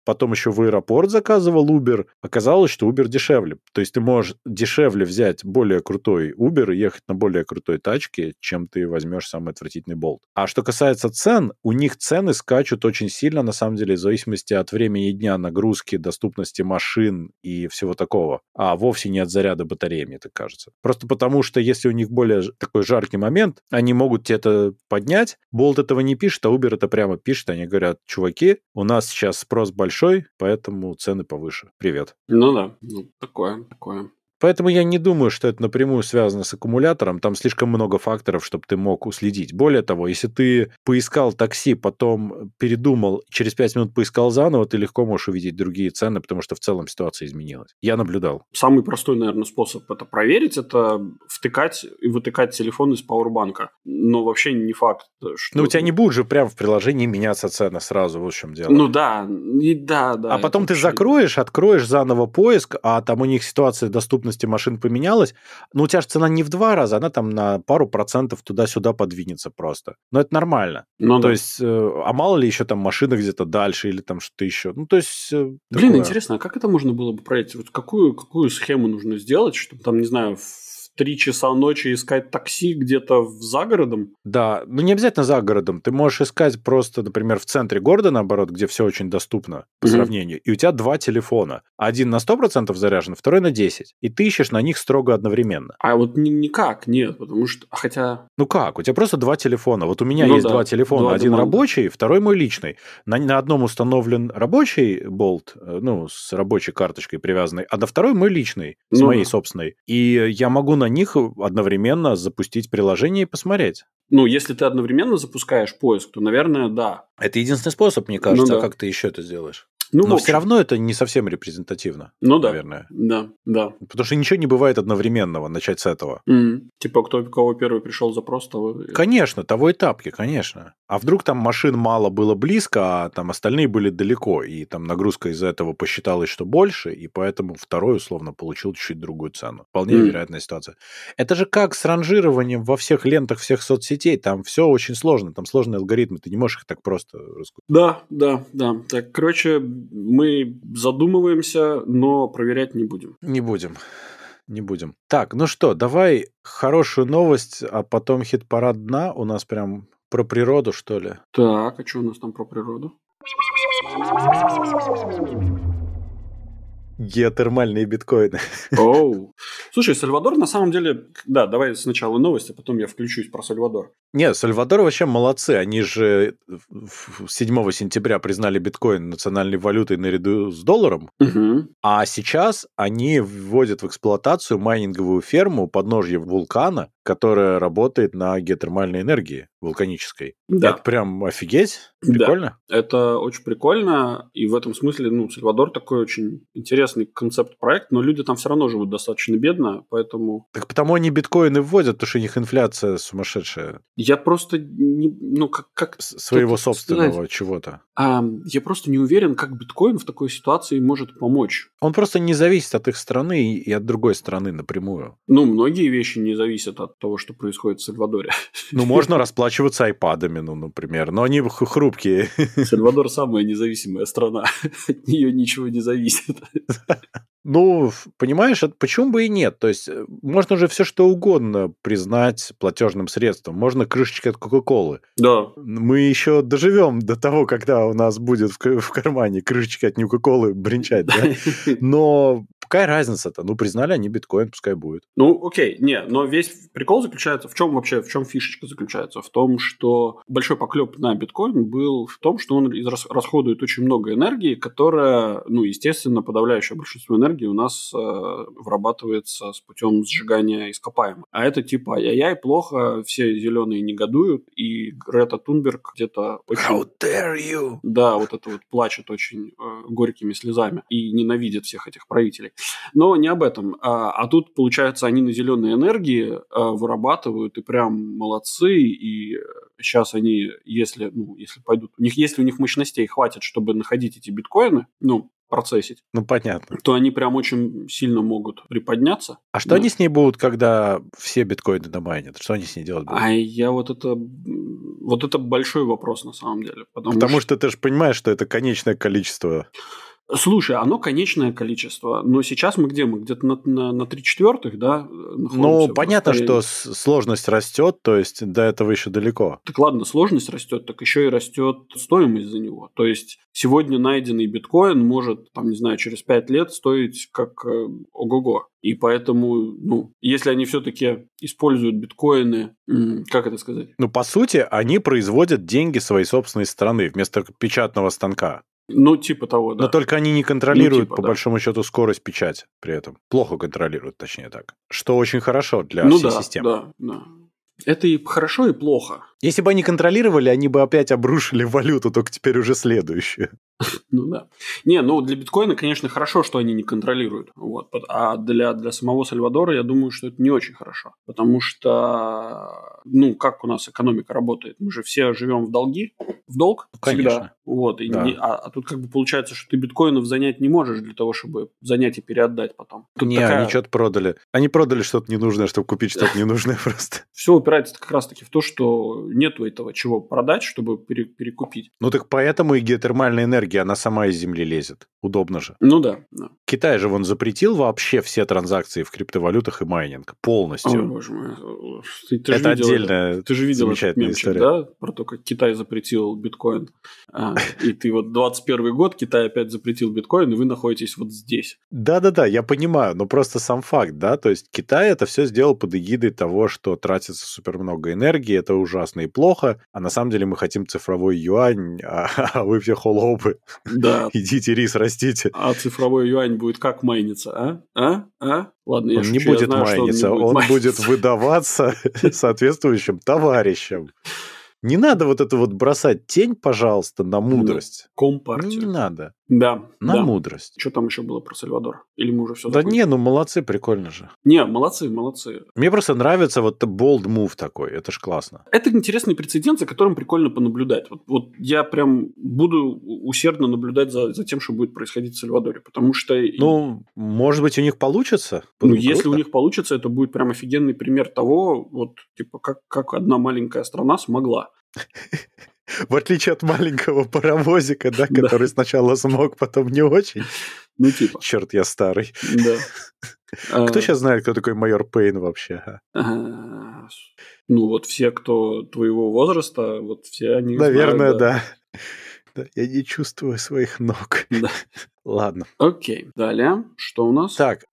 потом еще в аэропорт заказывал Uber, оказалось, что Uber дешевле. То есть ты можешь дешевле взять более крутой Uber и ехать на более крутой тачке, чем ты возьмешь самый отвратительный болт. А что касается цен, у них цены скачут очень сильно, на самом деле, в зависимости от времени дня, нагрузки, доступности машин и всего такого. А вовсе не от заряда батареи, мне так кажется. Просто потому, что если у них более такой жаркий момент, они могут тебе это поднять. Болт этого не пишет, а Uber это прямо пишет. Они говорят, чуваки, у нас сейчас спрос большой, поэтому цены повыше. Привет. Ну да, ну, такое, такое. Поэтому я не думаю, что это напрямую связано с аккумулятором. Там слишком много факторов, чтобы ты мог уследить. Более того, если ты поискал такси, потом передумал, через 5 минут поискал заново, ты легко можешь увидеть другие цены, потому что в целом ситуация изменилась. Я наблюдал. Самый простой, наверное, способ это проверить, это втыкать и вытыкать телефон из пауэрбанка. Но вообще не факт, что... Ну, у тебя не будет же прямо в приложении меняться цена сразу, вот в чем дело. Ну да, и да, да. А потом ты закроешь, откроешь заново поиск, а там у них ситуация доступна доступности машин поменялась, но у тебя же цена не в два раза, она там на пару процентов туда-сюда подвинется просто. Но это нормально. Ну, то да. есть, э, а мало ли еще там машины где-то дальше или там что-то еще. Ну, то есть... Э, Блин, такое... интересно, а как это можно было бы проверить? Вот какую, какую схему нужно сделать, чтобы там, не знаю, три часа ночи искать такси где-то за городом? Да, ну не обязательно за городом. Ты можешь искать просто, например, в центре города, наоборот, где все очень доступно по mm-hmm. сравнению. И у тебя два телефона. Один на 100% заряжен, второй на 10. И ты ищешь на них строго одновременно. А вот никак, нет, потому что... Хотя... Ну как? У тебя просто два телефона. Вот у меня ну, есть да. два телефона. Два Один рабочий, второй мой личный. На, на одном установлен рабочий болт, э, ну, с рабочей карточкой привязанный, а на второй мой личный, с ну, моей собственной. И я могу на них одновременно запустить приложение и посмотреть. Ну, если ты одновременно запускаешь поиск, то, наверное, да. Это единственный способ, мне кажется. Ну, да. А как ты еще это сделаешь? Ну, Но все равно это не совсем репрезентативно. Ну да. Наверное. Да, да. Потому что ничего не бывает одновременного, начать с этого. Mm. Типа, кто кого первый пришел запрос, того... Конечно, того и тапки, конечно. А вдруг там машин мало было близко, а там остальные были далеко, и там нагрузка из-за этого посчиталась, что больше, и поэтому второй условно получил чуть-чуть другую цену. Вполне mm. вероятная ситуация. Это же как с ранжированием во всех лентах всех соцсетей. Там все очень сложно, там сложные алгоритмы, ты не можешь их так просто раскрутить. Да, да, да. Так, короче, мы задумываемся, но проверять не будем. Не будем. Не будем. Так, ну что, давай хорошую новость, а потом хит-парад дна. У нас прям про природу, что ли? Так, а что у нас там про природу? Геотермальные биткоины. Оу. Слушай, Сальвадор на самом деле... Да, давай сначала новости, а потом я включусь про Сальвадор. Нет, Сальвадор вообще молодцы. Они же 7 сентября признали биткоин национальной валютой наряду с долларом. Угу. А сейчас они вводят в эксплуатацию майнинговую ферму подножья вулкана, которая работает на геотермальной энергии вулканической. Да. Это прям офигеть. Прикольно. Да, это очень прикольно. И в этом смысле, ну, Сальвадор такой очень интересный концепт-проект, но люди там все равно живут достаточно бедно, поэтому... Так потому они биткоины вводят, потому что у них инфляция сумасшедшая. Я просто не, ну, как... как Своего собственного сказать, чего-то. А, я просто не уверен, как биткоин в такой ситуации может помочь. Он просто не зависит от их страны и от другой страны напрямую. Ну, многие вещи не зависят от того, что происходит в Сальвадоре. Ну, можно расплачиваться айпадами, ну, например, но они хрупкие. Сальвадор самая независимая страна. От нее ничего не зависит. Ну, понимаешь, почему бы и нет? То есть э, можно уже все что угодно признать платежным средством. Можно крышечкой от Кока-Колы. Да. Мы еще доживем до того, когда у нас будет в кармане крышечка от Кока-Колы бренчать, да? Но какая разница-то? Ну, признали они биткоин, пускай будет. Ну, окей, не, но весь прикол заключается в чем вообще, в чем фишечка заключается? В том, что большой поклеп на биткоин был в том, что он расходует очень много энергии, которая, ну, естественно, подавляющее большинство энергии у нас э, вырабатывается с путем сжигания ископаемых. А это типа ай-яй-яй, плохо, все зеленые негодуют, и Грета Тунберг где-то очень... How dare you? Да, вот это вот плачет очень э, горькими слезами и ненавидит всех этих правителей. Но не об этом. А, а тут, получается, они на зеленой энергии а, вырабатывают и прям молодцы. И сейчас они, если, ну, если пойдут, у них, если у них мощностей хватит, чтобы находить эти биткоины, ну, процессить, Ну, понятно. то они прям очень сильно могут приподняться. А что Да. они с ней будут, когда все биткоины домайнят? Что они с ней делать будут? А я вот это... Вот это большой вопрос на самом деле. Потому, Потому что... что ты же понимаешь, что это конечное количество. Слушай, оно конечное количество, но сейчас мы где? Мы где-то на, на, на 3 четвертых, да? Ну, понятно, что сложность растет, то есть до этого еще далеко. Так ладно, сложность растет, так еще и растет стоимость за него. То есть сегодня найденный биткоин может, там, не знаю, через 5 лет стоить как э, ого-го. И поэтому, ну, если они все-таки используют биткоины, как это сказать? Ну, по сути, они производят деньги своей собственной страны вместо печатного станка. Ну, типа того, да. Но только они не контролируют, типа, по да. большому счету, скорость печати при этом. Плохо контролируют, точнее так. Что очень хорошо для ну всей да, системы. да, да. Это и хорошо, и плохо. Если бы они контролировали, они бы опять обрушили валюту, только теперь уже следующую. Ну да. Не, ну для биткоина, конечно, хорошо, что они не контролируют. Вот. А для, для самого Сальвадора, я думаю, что это не очень хорошо. Потому что, ну, как у нас экономика работает? Мы же все живем в долги, в долг Ну, конечно. всегда. Вот. И Да. не- а, а тут как бы получается, что ты биткоинов занять не можешь для того, чтобы занять и переотдать потом. Тут не, такая- они что-то продали. Они продали что-то ненужное, чтобы купить что-то ненужное просто. Все упирается как раз-таки в то, что нету этого чего продать, чтобы пере- перекупить. Ну так поэтому и геотермальная энергия, она сама из земли лезет. Удобно же. Ну да. да. Китай же вон запретил вообще все транзакции в криптовалютах и майнинг. Полностью. боже мой. Ты, ты же Это видел отдельная Ты же видел замечательная мемчик, история. да? Про то, как Китай запретил биткоин. А, и ты вот 21 год, Китай опять запретил биткоин, и вы находитесь вот здесь. Да-да-да, я понимаю, но просто сам факт, да, то есть Китай это все сделал под эгидой того, что тратится супер много энергии, это ужасно и плохо, а на самом деле мы хотим цифровой юань, а, а вы все холопы, Да. идите рис растите. А цифровой юань будет как майниться, а? А? А? Ладно, я Он шучу, не я будет знаю, что майниться, он, не он будет будет майниться. выдаваться соответствующим товарищам. Не надо вот это вот бросать тень, пожалуйста, на мудрость. Не Компартию. надо. Да, На да. мудрость. Что там еще было про Сальвадор? Или мы уже все Да не, ну молодцы, прикольно же. Не, молодцы, молодцы. Мне просто нравится вот bold move такой, это ж классно. Это интересный прецедент, за которым прикольно понаблюдать. Вот, вот я прям буду усердно наблюдать за, за тем, что будет происходить в Сальвадоре. Потому что Ну, может быть, у них получится? Ну, бы если круто. у них получится, это будет прям офигенный пример того, вот, типа, как, как одна маленькая страна смогла. В отличие от маленького паровозика, да, Да. который сначала смог, потом не очень. Ну, типа, Черт, я старый. да. А, Кто сейчас знает, кто такой майор Пейн вообще? а? а, Ну, вот все, кто твоего возраста, вот все они Наверное, знают, да. Да, Я не чувствую своих ног. Да. Ладно. Окей, далее, что у нас? Так.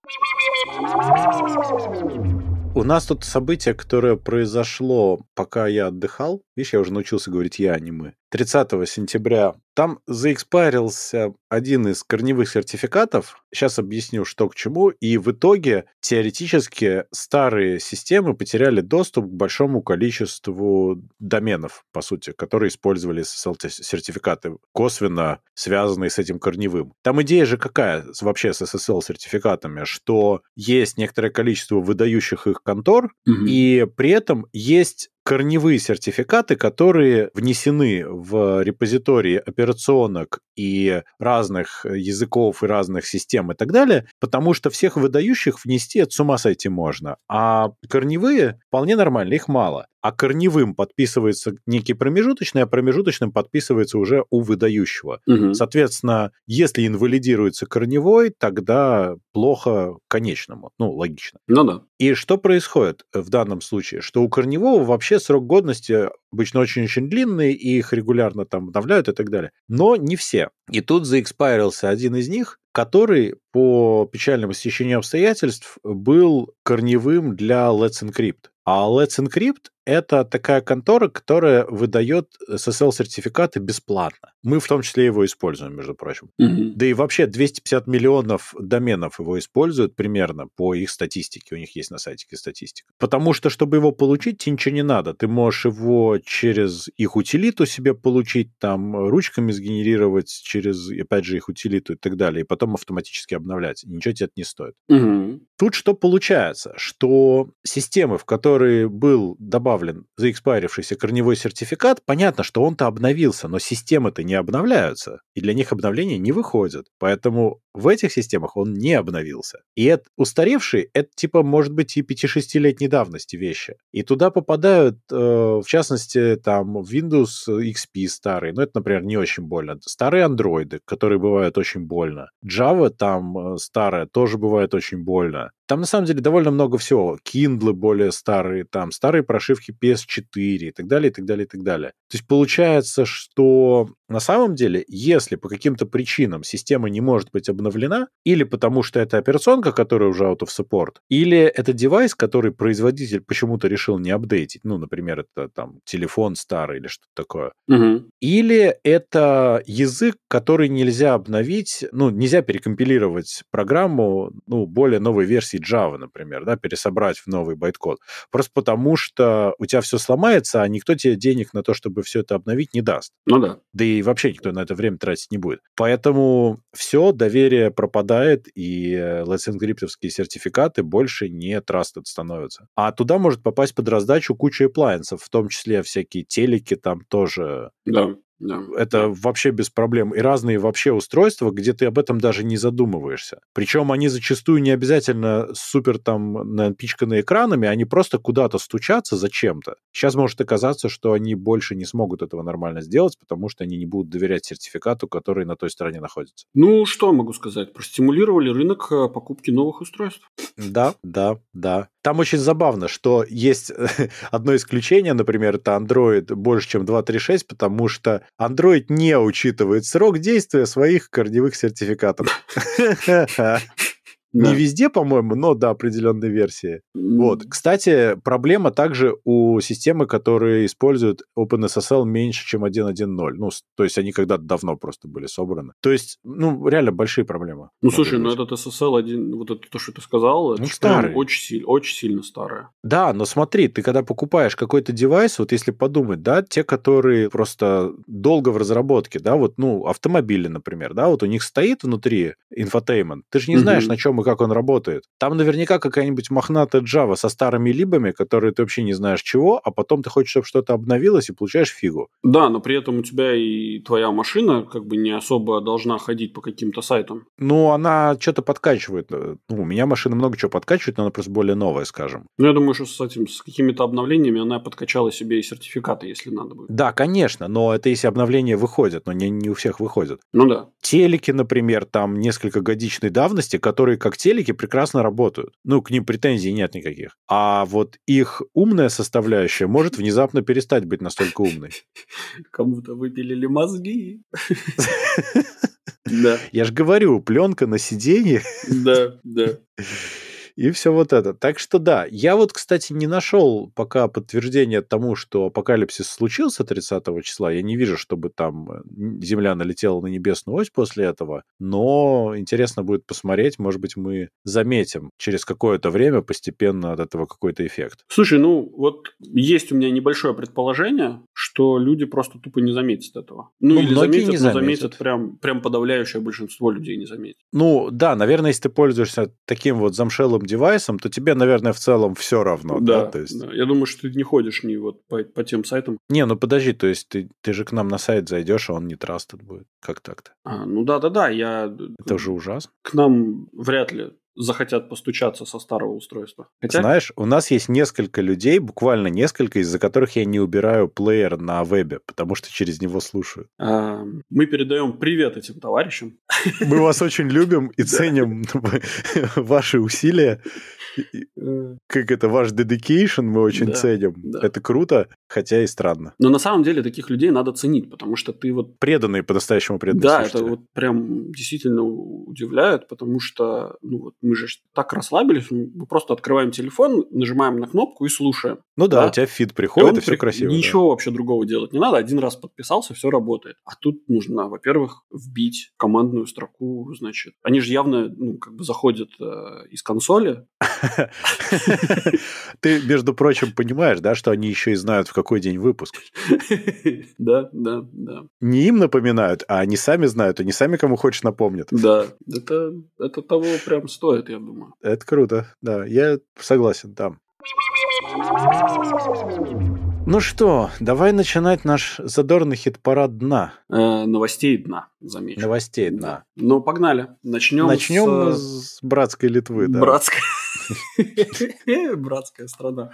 У нас тут событие, которое произошло, пока я отдыхал. Видишь, я уже научился говорить я, а не мы. 30 сентября. Там заэкспарился один из корневых сертификатов. Сейчас объясню, что к чему. И в итоге теоретически старые системы потеряли доступ к большому количеству доменов, по сути, которые использовали SSL-сертификаты, косвенно связанные с этим корневым. Там идея же какая вообще с SSL-сертификатами, что есть некоторое количество выдающих их контор, Мгм. и при этом есть корневые сертификаты, которые внесены в репозитории операционок и разных языков и разных систем и так далее, потому что всех выдающих внести от с ума сойти можно. А корневые вполне нормально, их мало. А корневым подписывается некий промежуточный, а промежуточным подписывается уже у выдающего. Мгм. Соответственно, если инвалидируется корневой, тогда плохо конечному. Ну, логично. Ну да. И что происходит в данном случае? Что у корневого вообще срок годности обычно очень-очень длинный, и их регулярно там обновляют и так далее. Но не все. И тут заэкспайрился один из них, который по печальному стечению обстоятельств был корневым для Let's Encrypt. А Let's Encrypt — это такая контора, которая выдает SSL-сертификаты бесплатно. Мы в том числе его используем, между прочим. Мгм. Да и вообще 250 миллионов доменов его используют примерно по их статистике. У них есть на сайте статистика. Потому что, чтобы его получить, тебе ничего не надо. Ты можешь его через их утилиту себе получить, там, ручками сгенерировать через, опять же, их утилиту и так далее, и потом автоматически обновлять. Ничего тебе это не стоит. Мгм. Тут что получается? Что системы, в которые который был добавлен заэкспайрившийся корневой сертификат, понятно, что он-то обновился, но системы-то не обновляются, и для них обновления не выходят. Поэтому в этих системах он не обновился. И это устаревший, это типа может быть и 5-6-летней давности вещи. И туда попадают, э, в частности, там Windows XP старый, ну это, например, не очень больно. Старые андроиды, которые бывают очень больно. Java там э, старая, тоже бывает очень больно. Там на самом деле довольно много всего. Kindle более старые, там старые прошивки PS4 и так далее, и так далее, и так далее. То есть получается, что на самом деле, если по каким-то причинам система не может быть обновлена, или потому что это операционка, которая уже out of support, или это девайс, который производитель почему-то решил не апдейтить, ну, например, это там телефон старый или что-то такое, Мгм. или это язык, который нельзя обновить, ну, нельзя перекомпилировать программу, ну, более новой версии Java, например, да, пересобрать в новый байткод. Просто потому, что у тебя все сломается, а никто тебе денег на то, чтобы все это обновить, не даст. Ну да. Да и вообще никто на это время тратить не будет. Поэтому все, доверие пропадает, и э, Let's Encryptовские сертификаты больше не trusted становятся. А туда может попасть под раздачу куча appliances, в том числе всякие телеки там тоже Да. Да. это вообще без проблем. И разные вообще устройства, где ты об этом даже не задумываешься. Причем они зачастую не обязательно супер там напичканы экранами, они просто куда-то стучатся зачем-то. Сейчас может оказаться, что они больше не смогут этого нормально сделать, потому что они не будут доверять сертификату, который на той стороне находится. Ну, что могу сказать? Простимулировали рынок э, покупки новых устройств. Да, да, да. Там очень забавно, что есть одно исключение, например, это Android больше, чем 2.3.6, потому что Android не учитывает срок действия своих корневых сертификатов. Не Да. везде, по-моему, но до определенной версии. Вот. Кстати, проблема также у системы, которые используют OpenSSL меньше, чем 1.1.0. Ну, то есть они когда-то давно просто были собраны. То есть, ну, реально большие проблемы. Ну, слушай, ну быть. этот SSL один, вот это то, что ты сказал, это Ну, старый. очень, сильно, очень сильно старое. Да, но смотри, ты когда покупаешь какой-то девайс, вот если подумать, да, те, которые просто долго в разработке, да, вот, ну, автомобили, например, да, вот у них стоит внутри infotainment, ты же не знаешь, Мгм. на чем и как он работает. Там наверняка какая-нибудь мохнатая Java со старыми либами, которые ты вообще не знаешь чего, а потом ты хочешь, чтобы что-то обновилось и получаешь фигу. Да, но при этом у тебя и твоя машина как бы не особо должна ходить по каким-то сайтам. Ну, она что-то подкачивает. Ну, у меня машина много чего подкачивает, но она просто более новая, скажем. Ну, я думаю, что с этим, с какими-то обновлениями она подкачала себе и сертификаты, если надо будет. Да, конечно, но это если обновления выходят, но не, не у всех выходят. Ну да. Телеки, например, там несколько годичной давности, которые как телеки прекрасно работают. Ну, к ним претензий нет никаких. А вот их умная составляющая может внезапно перестать быть настолько умной. Кому-то выпилили мозги. Да, Я же говорю, пленка на сиденье да, да. И все вот это. Так что да, я вот, кстати, не нашел пока подтверждения тому, что апокалипсис случился 30 числа. Я не вижу, чтобы там э, Земля налетела на небесную ось после этого. Но интересно будет посмотреть. Может быть, мы заметим через какое-то время постепенно от этого какой-то эффект. Слушай, ну вот есть у меня небольшое предположение, что люди просто тупо не заметят этого. Ну, Ну, или заметят, не но заметят. заметят прям, прям подавляющее большинство людей не заметит. Ну, да, наверное, если ты пользуешься таким вот замшелым девайсом, то тебе, наверное, в целом все равно. Да, да, то есть... да. Я думаю, что ты не ходишь ни вот по, по тем сайтам. Не, ну подожди, то есть ты, ты же к нам на сайт зайдешь, а он не трастед будет. Как так-то? А, ну да, да, да. Я Это уже ужасно. к нам вряд ли захотят постучаться со старого устройства. Хотя, Знаешь, у нас есть несколько людей, буквально несколько, из-за которых я не убираю плеер на вебе, потому что через него слушаю. а, мы передаем привет этим товарищам. Мы вас очень любим и ценим ваши усилия. Как это, ваш dedication мы очень ценим. Это круто, хотя и странно. Но на самом деле таких людей надо ценить, потому что ты вот Преданные, по-настоящему преданные Да, это вот прям действительно удивляет, потому что ну вот мы же так расслабились, мы просто открываем телефон, нажимаем на кнопку и слушаем. Ну да, да. у тебя фид И приходит, он и все при- красиво. да. Ничего вообще другого делать не надо. Один раз подписался, все работает. А тут нужно, во-первых, вбить командную строку, значит. Они же явно, ну, как бы заходят э, из консоли. Ты, между прочим, понимаешь, да, что они еще и знают, в какой день выпуск. Да, да, да. Не им напоминают, а они сами знают, они сами кому хочешь напомнят. Да, это, это того прям стоит, я думаю. Это круто, да, я согласен, там. Ну что, давай начинать наш задорный хит-парад дна. Э, новостей дна, замечу. Новостей дна. Ну, погнали. Начнем, Начнем с... с братской Литвы, да. Братская. Братская страна.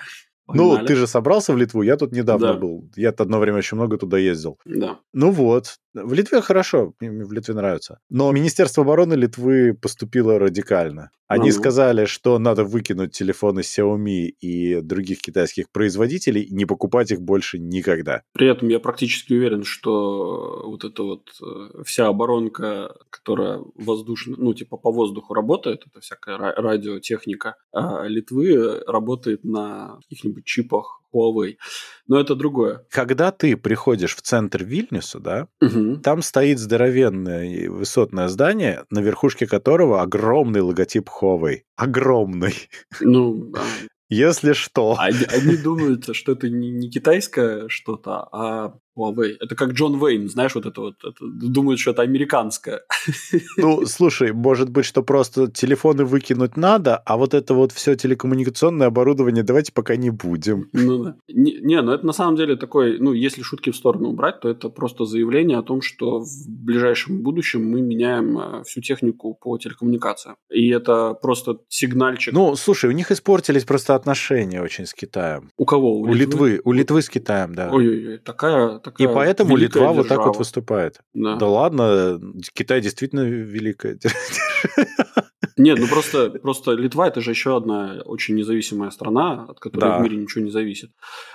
Ну, Погнали. ты же собрался в Литву, я тут недавно Да. был. Я одно время очень много туда ездил. Да. Ну вот, в Литве хорошо, мне в Литве нравится. Но Министерство обороны Литвы поступило радикально. Они Ну-ну. сказали, что надо выкинуть телефоны Xiaomi и других китайских производителей и не покупать их больше никогда. При этом я практически уверен, что вот эта вот э, вся оборонка, которая воздушно, ну, типа по воздуху работает, это всякая ра- радиотехника, а Литвы работает на каких-нибудь чипах Huawei. Но это другое. Когда ты приходишь в центр Вильнюса, да, Мгм. там стоит здоровенное высотное здание, на верхушке которого огромный логотип Huawei. Огромный. Ну, да. Если что. Они, они думают, что это не, не китайское что-то, а Huawei. Это как Джон Уэйн, знаешь, вот это вот. Это, думают, что это американское. Ну, слушай, может быть, что просто телефоны выкинуть надо, а вот это вот все телекоммуникационное оборудование давайте пока не будем. Ну да. Не, не, ну это на самом деле такой, ну, если шутки в сторону убрать, то это просто заявление о том, что в ближайшем будущем мы меняем э, всю технику по телекоммуникациям. И это просто сигнальчик. Ну, слушай, у них испортились просто отношения очень с Китаем. у кого? У Литвы, у Литвы с Китаем, да. Ой-ой-ой, такая, И такая поэтому великая Литва вот так держава. вот выступает. Да. Да ладно, Китай действительно великая. Нет, ну просто, просто Литва это же еще одна очень независимая страна, от которой Да. в мире ничего не зависит.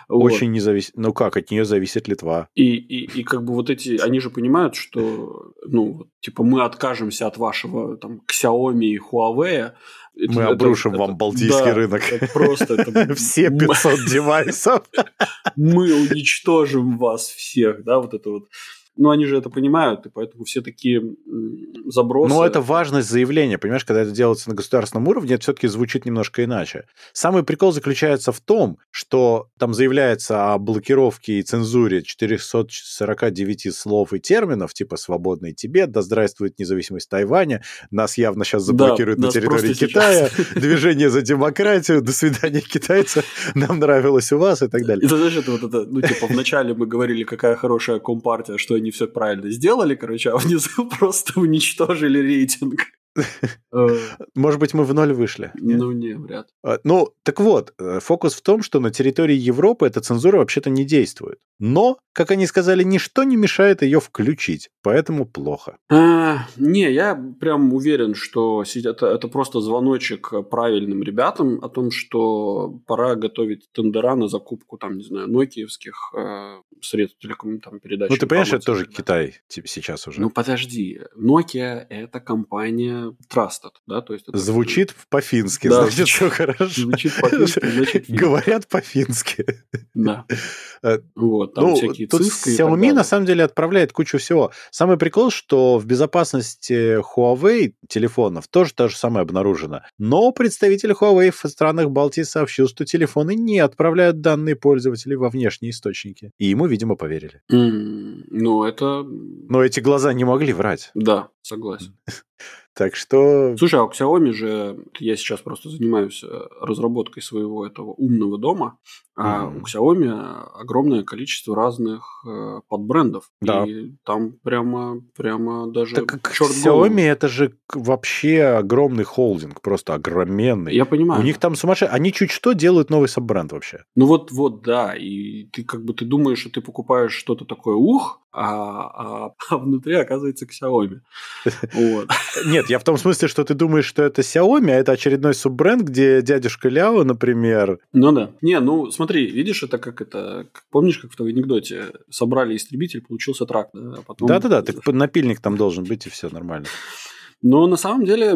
Вот. Очень независимо. Ну как, от нее зависит Литва. И, и, и как бы вот эти, они же понимают, что, ну, вот, типа, мы откажемся от вашего там Xiaomi и Huawei. Это- Мы обрушим это- вам балтийский да, рынок. это просто это- Все м- 500 девайсов. мы уничтожим вас всех, да, вот это вот. Ну, они же это понимают, и поэтому все такие забросы. Но это важность заявления, понимаешь, когда это делается на государственном уровне, это все-таки звучит немножко иначе. Самый прикол заключается в том, что там заявляется о блокировке и цензуре 449 слов и терминов, типа «свободный Тибет», «да здравствует независимость Тайваня», «нас явно сейчас Да, заблокируют на нас территории Китая», сейчас. «движение за демократию», «до свидания, китайцы», «нам нравилось у вас» и так далее. И ты знаешь, это вот это, ну, типа, вначале мы говорили, какая хорошая компартия, что они все правильно сделали, короче, а внизу просто уничтожили рейтинг. Э, Может быть, мы в ноль вышли? Ну, не, вряд ли. А, Ну, так вот, э, фокус в том, что на территории Европы эта цензура вообще-то не действует. Но, как они сказали, ничто не мешает ее включить, поэтому плохо. А, не, я прям уверен, что это, это просто звоночек правильным ребятам о том, что пора готовить тендера на закупку, там, не знаю, нокиевских э, средств телеком, там, передачи. Ну, ты понимаешь, это тоже. Китай типа, сейчас уже. Ну, подожди. Nokia – это компания Trusted, да? То есть это Звучит по-фински, Да, значит, все хорошо. звучит по-фински, значит, фин. Говорят по-фински. Да. Э, Вот, там ну, всякие тут Xiaomi на самом деле отправляет кучу всего. Самый прикол, что в безопасности Huawei телефонов тоже то же самое обнаружено. Но представитель Huawei в странах Балтии сообщил, что телефоны не отправляют данные пользователей во внешние источники. И ему, видимо, поверили. М, Ну, это... Но эти глаза не могли врать. Да, согласен. Так что... Слушай, а у Xiaomi же, я сейчас просто занимаюсь э, разработкой своего этого умного дома, а Мгм. у Xiaomi огромное количество разных э, подбрендов. Да. И там прямо, прямо даже Так как голову. Xiaomi это же вообще огромный холдинг, просто огроменный. Я понимаю. У них там сумасшедшие... Они чуть что делают новый саббренд вообще. Ну вот, вот, да, и ты как бы ты думаешь, что ты покупаешь что-то такое ух, а, а- а внутри оказывается Xiaomi. Вот. Нет, я в том смысле, что ты думаешь, что это Xiaomi, а это очередной суббренд, где дядюшка Ляо, например... Ну да. Не, ну смотри, видишь, это как это... Помнишь, как в том анекдоте? Собрали истребитель, получился трак, да? А потом... Да-да-да, так напильник там должен быть, и все нормально. Но на самом деле,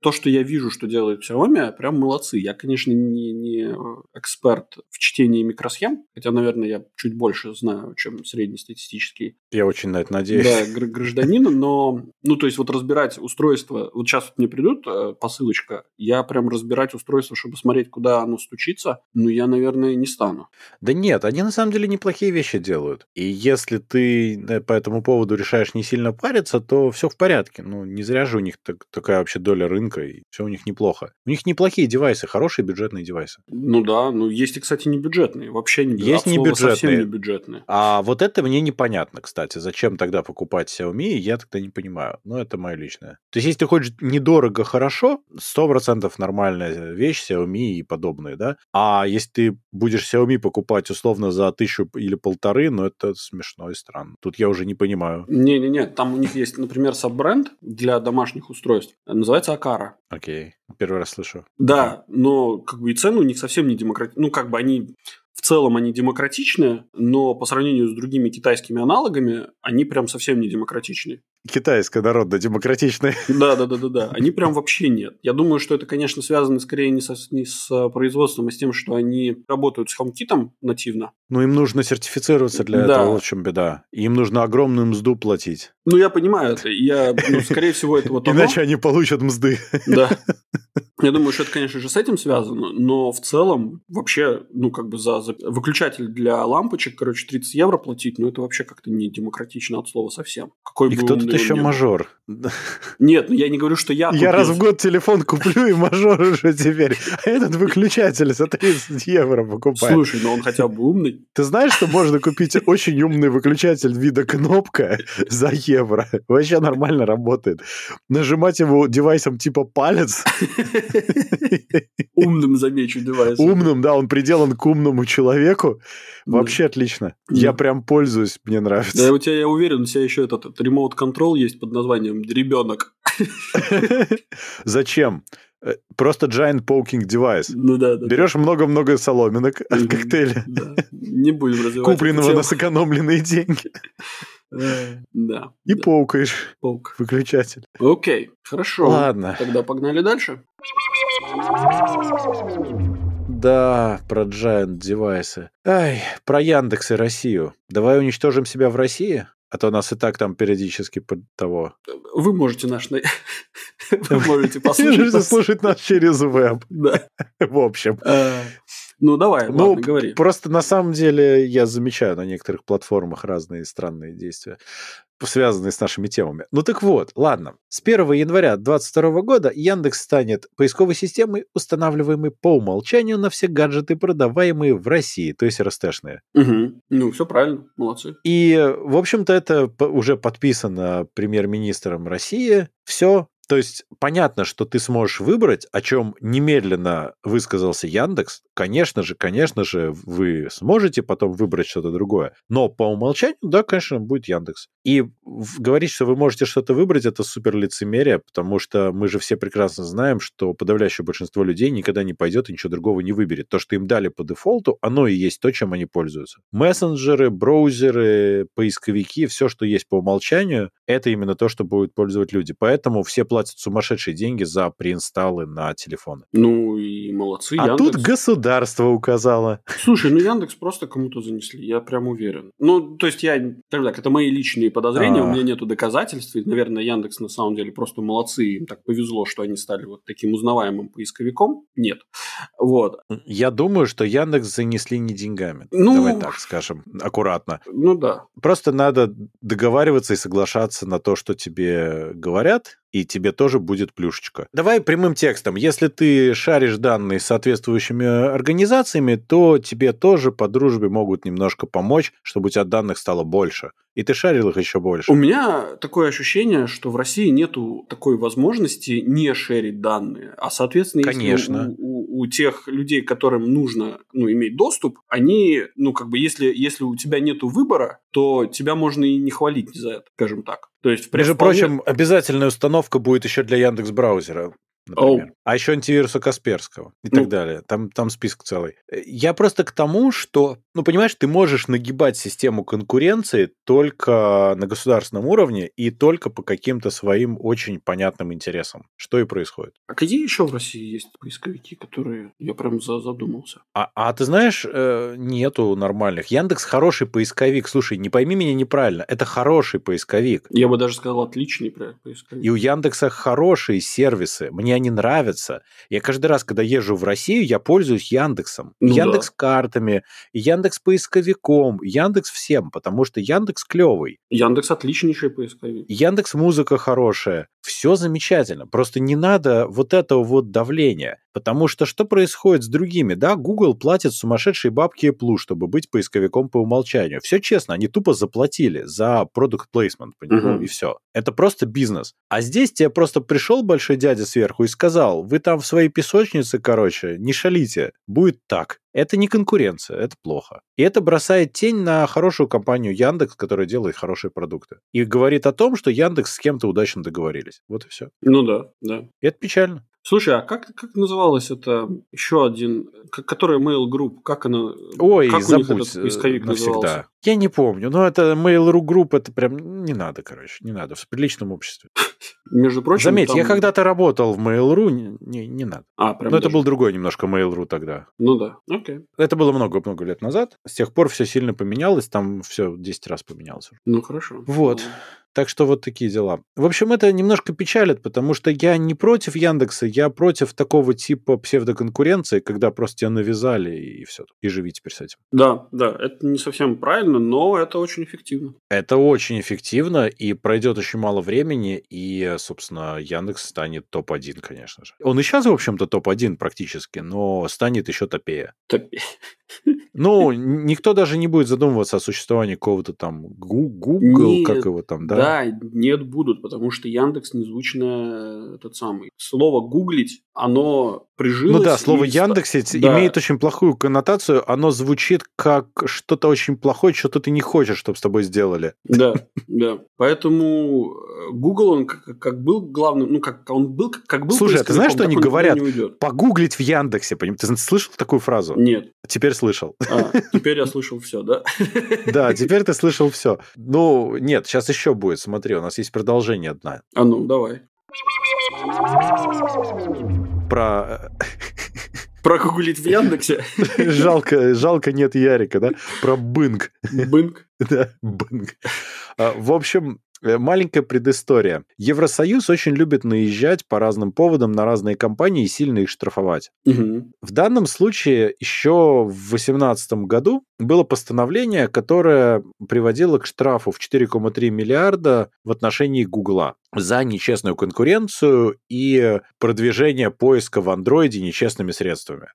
то, что я вижу, что делает Xiaomi, прям молодцы. Я, конечно, не, не эксперт в чтении микросхем, хотя, наверное, я чуть больше знаю, чем среднестатистический Я очень на это надеюсь. да, гр- гражданин, но, ну, то есть вот разбирать устройство, вот сейчас вот мне придут э, посылочка, я прям разбирать устройство, чтобы смотреть, куда оно стучится, ну, я, наверное, не стану. Да нет, они на самом деле неплохие вещи делают. И если ты э, по этому поводу решаешь не сильно париться, то все в порядке. Ну, не зря же у них так- такая вообще доля рынка рынка, и все у них неплохо. У них неплохие девайсы, хорошие бюджетные девайсы. Ну да, ну есть и, кстати, не бюджетные. Вообще не Есть не бюджетные. совсем не бюджетные. А вот это мне непонятно, кстати. Зачем тогда покупать Xiaomi, я тогда не понимаю. Но это мое личное. То есть, если ты хочешь недорого, хорошо, 100% нормальная вещь, Xiaomi и подобные, да? А если ты будешь Xiaomi покупать условно за тысячу или полторы, ну это смешно и странно. Тут я уже не понимаю. Не-не-не, там у них есть, например, саббренд для домашних устройств. Называется Акара. Окей, первый раз слышу. Да, но как бы и цены у них совсем не демократичные. Ну, как бы они в целом они демократичные, но по сравнению с другими китайскими аналогами, они прям совсем не демократичные. Китайская народно-демократичная. Да, да, да, да, да. Они прям вообще нет. Я думаю, что это, конечно, связано скорее не, со, не с производством, а с тем, что они работают с HomeKit нативно. Ну, им нужно сертифицироваться для Да. этого, вот в чем беда. Им нужно огромную мзду платить. Ну, я понимаю это. Я, ну, скорее всего, это вот. Иначе они получат мзды. Да. Я думаю, что это, конечно же, с этим связано, но в целом вообще, ну, как бы за, за выключатель для лампочек, короче, 30 евро платить, ну, это вообще как-то не демократично от слова совсем. Какой И бы кто он еще был. мажор? Нет, ну я не говорю, что я Я купил. раз в год телефон куплю, и мажор уже теперь. А этот выключатель за 30 евро покупает. Слушай, ну он хотя бы умный. Ты знаешь, что можно купить очень умный выключатель вида кнопка за евро? Вообще нормально работает. Нажимать его девайсом типа палец, Умным, замечу, девайсом. умным, да, он приделан к умному человеку. Вообще отлично. Я Да. прям пользуюсь, мне Да, нравится. у тебя, я уверен, у тебя еще этот, этот контрол есть под названием ребенок. Зачем? Э, Просто giant poking device. Ну да, да. Берешь много-много соломинок от коктейля, Да. Не будем развивать. купленного на сэкономленные деньги, Э, Да. и да. поукаешь Паук. выключатель. Окей, хорошо. Ладно. Тогда погнали дальше. Да, про giant девайсы. Ай, про Яндекс и Россию. Давай уничтожим себя в России? А то нас и так там периодически под того. Вы можете наш... на- Вы можете послушать. слушать нас через веб. Да. В общем. Э, Ну, давай, Ну, ладно, говори. Просто на самом деле я замечаю на некоторых платформах разные странные действия, связанные с нашими темами. Ну так вот, ладно. С 1 января 2022 года Яндекс станет поисковой системой, устанавливаемой по умолчанию на все гаджеты, продаваемые в России, то есть РСТшные. Мгм. Ну, все правильно, молодцы. И, в общем-то, это уже подписано премьер-министром России. Все. То есть понятно, что ты сможешь выбрать, о чем немедленно высказался Яндекс. Конечно же, конечно же, вы сможете потом выбрать что-то другое. Но по умолчанию, да, конечно, будет Яндекс. И говорить, что вы можете что-то выбрать, это супер лицемерие, потому что мы же все прекрасно знаем, что подавляющее большинство людей никогда не пойдет и ничего другого не выберет. То, что им дали по дефолту, оно и есть то, чем они пользуются. Мессенджеры, браузеры, поисковики, все, что есть по умолчанию, это именно то, что будут пользовать люди. Поэтому все платят сумасшедшие деньги за преинсталлы на телефоны. Ну и молодцы, А Яндекс. тут государство указало. Слушай, ну Яндекс просто кому-то занесли, я прям уверен. Ну, то есть я, скажем так, это мои личные подозрения, А. у меня нету доказательств, и, наверное, Яндекс на самом деле просто молодцы, им так повезло, что они стали вот таким узнаваемым поисковиком. Нет. Вот. Я думаю, что Яндекс занесли не деньгами. Ну- Давай так скажем, аккуратно. Ну да. Просто надо договариваться и соглашаться на то, что тебе говорят, и тебе тоже будет плюшечка. Давай прямым текстом. Если ты шаришь данные с соответствующими организациями, то тебе тоже по дружбе могут немножко помочь, чтобы у тебя данных стало больше. И ты шарил их еще больше. У меня такое ощущение, что в России нету такой возможности не шерить данные. А, соответственно, если Конечно. у, у- у тех людей, которым нужно ну, иметь доступ, они, ну, как бы, если, если у тебя нету выбора, то тебя можно и не хвалить за это, скажем так. То есть, Между вполне- прочим, обязательная установка будет еще для Яндекс браузера. Например. А еще антивируса Касперского и так Ну. далее. Там, там список целый. Я просто к тому, что, ну, понимаешь, ты можешь нагибать систему конкуренции только на государственном уровне и только по каким-то своим очень понятным интересам. Что и происходит. А какие еще в России есть поисковики, которые я прям за- задумался? А, а ты знаешь, э, нету нормальных. Яндекс хороший поисковик. Слушай, не пойми меня неправильно. Это хороший поисковик. Я бы даже сказал, отличный поисковик. И у Яндекса хорошие сервисы. Мне они нравятся. Я каждый раз, когда езжу в Россию, я пользуюсь Яндексом. Ну да. Яндекс картами, Яндекс поисковиком, Яндекс всем, потому что Яндекс клевый. Яндекс отличнейший поисковик. Яндекс музыка хорошая. все замечательно. Просто не надо вот этого вот давления. Потому что что происходит с другими? Да, Google платит сумасшедшие бабки Apple, чтобы быть поисковиком по умолчанию. Все честно, они тупо заплатили за product placement, понимаешь, Мгм. и все. Это просто бизнес. А здесь тебе просто пришел большой дядя сверху и сказал, вы там в своей песочнице, короче, не шалите, будет так. Это не конкуренция, это плохо. И это бросает тень на хорошую компанию Яндекс, которая делает хорошие продукты. И говорит о том, что Яндекс с кем-то удачно договорились. Вот и все. Ну да, да. И это печально. Слушай, а как, как называлось это еще один, который Mail Group, как она, Ой, как у них забудь этот э, поисковик навсегда. назывался? Я не помню, но это Mail.ru Group, это прям не надо, короче, не надо в приличном обществе. Между прочим, Заметь, там- я когда-то работал в Mail.ru, не, не, не надо. А, прям Но это даже. был другой немножко Mail.ru тогда. Ну да, окей. Это было много-много лет назад. С тех пор все сильно поменялось, там все 10 раз поменялось. Ну хорошо. Вот. Так что вот такие дела. В общем, это немножко печалит, потому что я не против Яндекса, я против такого типа псевдоконкуренции, когда просто тебя навязали и все. И живи теперь с этим. Да, да, это не совсем правильно, но это очень эффективно. Это очень эффективно, и пройдет очень мало времени, и, собственно, Яндекс станет топ-1, конечно же. Он и сейчас, в общем-то, топ-1 практически, но станет еще топее. Топе- Ну, никто даже не будет задумываться о существовании какого-то там Google, Нет, как его там, да? Да, нет, будут, потому что Яндекс незвучно этот самый. Слово гуглить, оно прижилось. Ну да, слово и Яндексить Да. имеет очень плохую коннотацию. Оно звучит как что-то очень плохое, что-то ты не хочешь, чтобы с тобой сделали. Да, да. Поэтому э, Google, он как, как был главным, ну, как он был, как, был Слушай, а ты знаешь, что они говорят? Погуглить в Яндексе, поним- ты слышал такую фразу? Нет. Теперь слышал. А, теперь я слышал все, да? Да, теперь ты слышал все. Ну, нет, сейчас еще будет. Смотри, у нас есть продолжение одна. А ну, давай. Про Прогуглить в Яндексе. э, жалко, жалко нет Ярика, да? Про Бынг. Бынк. Да, Бынг. А, В общем, э, маленькая предыстория. Евросоюз очень любит наезжать по разным поводам на разные компании и сильно их штрафовать. Мгм. В данном случае еще в 2018 году было постановление, которое приводило к штрафу в 4,3 миллиарда в отношении Гугла за нечестную конкуренцию и продвижение поиска в андроиде нечестными средствами.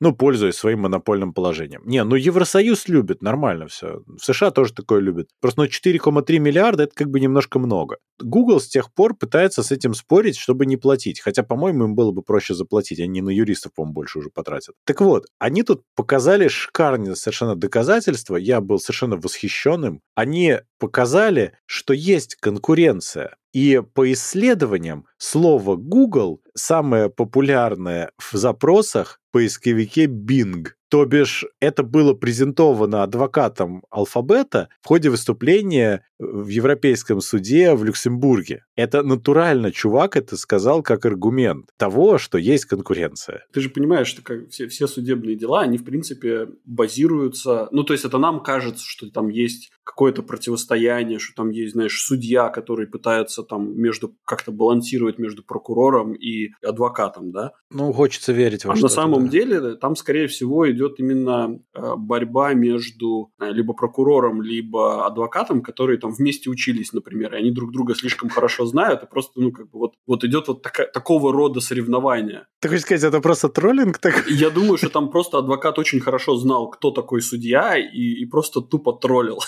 Ну, пользуясь своим монопольным положением. Не, ну Евросоюз любит, нормально все. В США тоже такое любят. Просто ну, 4,3 миллиарда это как бы немножко много. Google с тех пор пытается с этим спорить, чтобы не платить. Хотя, по-моему, им было бы проще заплатить. Они на юристов, по-моему, больше уже потратят. Так вот, они тут показали шикарные совершенно доказательства. Я был совершенно восхищенным. Они показали, что есть конкуренция. И по исследованиям слово Google самое популярное в запросах в поисковике Bing. То бишь, это было презентовано адвокатом алфабета в ходе выступления в Европейском суде в Люксембурге. Это натурально чувак это сказал как аргумент того, что есть конкуренция. Ты же понимаешь, что как все, все судебные дела, они, в принципе, базируются... Ну, то есть, это нам кажется, что там есть какое-то противостояние, что там есть, знаешь, судья, который пытается там между как-то балансировать между прокурором и адвокатом, да? Ну, хочется верить во А на что-то, самом да. деле там, скорее всего, идет именно э, борьба между э, либо прокурором, либо адвокатом, которые там вместе учились, например, и они друг друга слишком хорошо знают, и просто, ну, как бы вот, вот идет вот така- такого рода соревнование. Ты хочешь сказать, это просто троллинг такой? И Я думаю, что там просто адвокат очень хорошо знал, кто такой судья, и, и просто тупо троллил.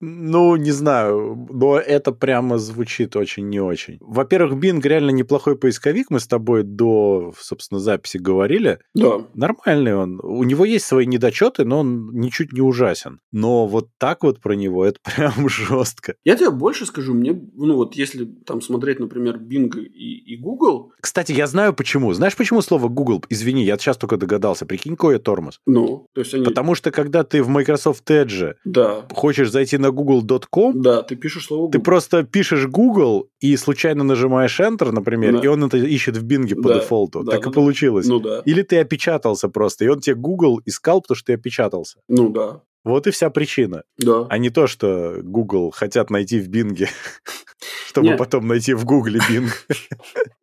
Ну, не знаю, но это прямо звучит очень не очень. Во-первых, Bing реально неплохой поисковик, мы с тобой до, собственно, записи говорили. Да. Нормальный он. У него есть свои недочеты, но он ничуть не ужасен. Но вот так вот про него это прям жестко. Я тебе больше скажу, мне, ну вот если там смотреть, например, Bing и, и Google, Кстати, я знаю почему. Знаешь, почему слово Google? Извини, я сейчас только догадался. Прикинь, какой я тормоз. ну, то есть они... Потому что когда ты в Microsoft Edge Да, хочешь зайти на google.com, да, ты пишешь слово Ты Google. просто пишешь Google и случайно нажимаешь Enter, например, Да. и он это ищет в Бинге по Да, дефолту. да, так да, и получилось. Ну да, Или ты опечатался просто, и он тебе Google искал, потому что ты опечатался. ну да, Вот и вся причина. да. А не то, что Google хотят найти в Бинге, чтобы потом найти в Гугле Бинг.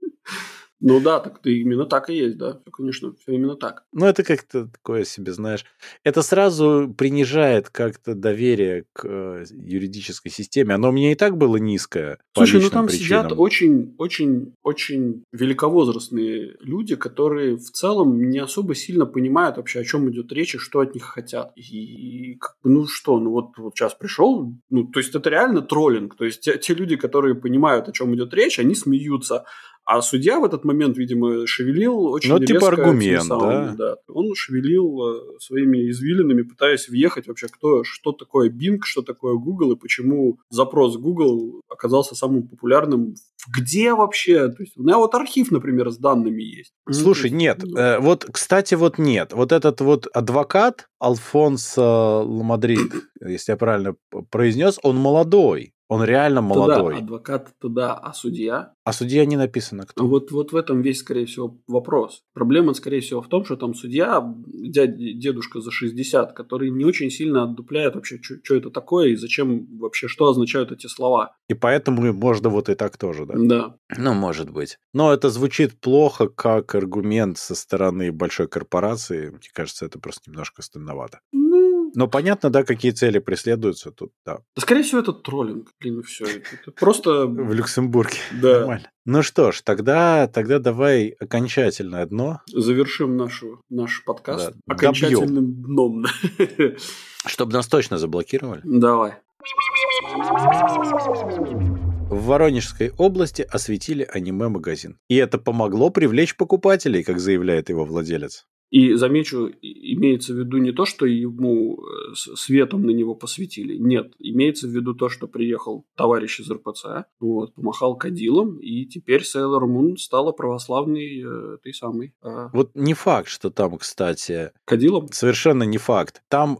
Ну да, так ты именно так и есть, да. Все, конечно, все именно так. Ну, это как-то такое себе, знаешь. Это сразу принижает как-то доверие к э, юридической системе. Оно у меня и так было низкое. Слушай, ну там причинам. сидят очень, очень, очень великовозрастные люди, которые в целом не особо сильно понимают вообще, о чем идет речь и что от них хотят. И как бы, ну что, ну вот, вот сейчас пришел, ну то есть это реально троллинг. То есть те, те люди, которые понимают, о чем идет речь, они смеются. А судья в этот момент, видимо, шевелил очень Ну, типа резко аргумент, этими самыми, да. Он шевелил э, своими извилинами, пытаясь въехать вообще, кто, что такое Bing, что такое Google и почему запрос Google оказался самым популярным. Где вообще? То есть у меня вот архив, например, с данными есть. Ну, Слушай, нет. ну, э, вот, кстати, вот нет. Вот этот вот адвокат Алфонсо Ламадрид, если я правильно произнес, он молодой. Он реально молодой. Да, адвокат это да, а судья? А судья не написано кто. Вот, вот в этом весь, скорее всего, вопрос. Проблема, скорее всего, в том, что там судья, дядь, дедушка за 60, который не очень сильно отдупляет вообще, что это такое и зачем вообще, что означают эти слова. И поэтому можно вот и так тоже, да? Да. Ну, может быть. Но это звучит плохо как аргумент со стороны большой корпорации. Мне кажется, это просто немножко стыдновато. Но понятно, да, какие цели преследуются тут, да. да, скорее всего, это троллинг. Блин, все. Это просто... В Люксембурге. Да. Нормально. Ну что ж, тогда, тогда давай окончательное дно, Завершим нашу, наш подкаст Да, окончательным дном. чтобы нас точно заблокировали. Давай. В Воронежской области осветили аниме-магазин. И это помогло привлечь покупателей, как заявляет его владелец. И замечу, имеется в виду не то, что ему э, светом на него посветили. Нет, имеется в виду то, что приехал товарищ из РПЦ, вот, помахал кадилом, и теперь Сейлор Мун стала православной э, этой самой э, Вот не факт, что там, кстати, кадилом. совершенно не факт. Там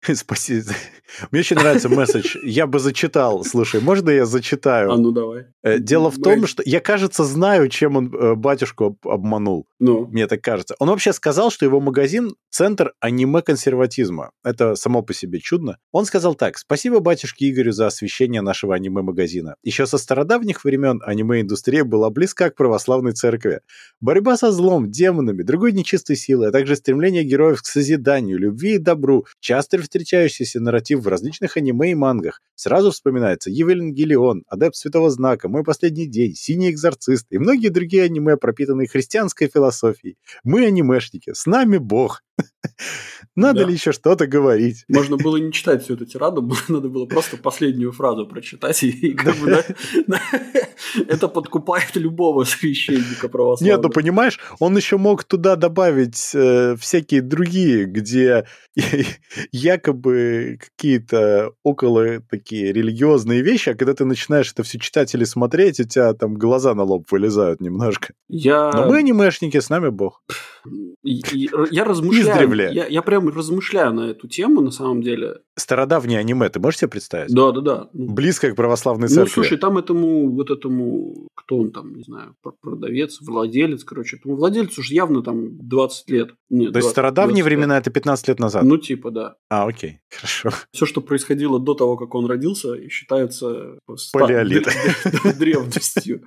Спасибо. Мне очень нравится месседж. Я бы зачитал. Слушай, можно я зачитаю? А ну давай. Э, Дело в том, что я, кажется, знаю, чем он э, батюшку об- обманул. Ну, Мне так кажется. Он вообще сказал, что его магазин – центр аниме-консерватизма. Это само по себе чудно. Он сказал так. Спасибо батюшке Игорю за освещение нашего аниме-магазина. Еще со стародавних времен аниме-индустрия была близка к православной церкви. Борьба со злом, демонами, другой нечистой силой, а также стремление героев к созиданию, любви и добру, часто встречающийся нарратив в различных аниме и мангах. Сразу вспоминается Евангелион, Адепт Святого Знака, Мой Последний День, Синий Экзорцист и многие другие аниме, пропитанные христианской философией. Мы анимешники, с нами Бог. Надо Да. ли еще что-то говорить? можно было не читать всю эту тираду, надо было просто последнюю фразу прочитать, и, как бы, да, да, это подкупает любого священника православного. Нет, ну понимаешь, он еще мог туда добавить э, всякие другие, где якобы какие-то около такие религиозные вещи, а когда ты начинаешь это все читать или смотреть, у тебя там глаза на лоб вылезают немножко. Я... Но мы анимешники, с нами Бог. Я размышляю, Издревле. я, я прям размышляю на эту тему, на самом деле. Стародавнее аниме, ты можешь себе представить? Да, да, да. Ну, Близко к православной ну, церкви. слушай, там этому, вот этому, кто он там, не знаю, пр- продавец, владелец, короче, этому владельцу же явно там 20 лет. Нет, То есть 20, стародавние 25. времена это 15 лет назад. Ну, типа, да. А, окей, хорошо. Все, что происходило до того, как он родился, считается Палеолит. д- древностью.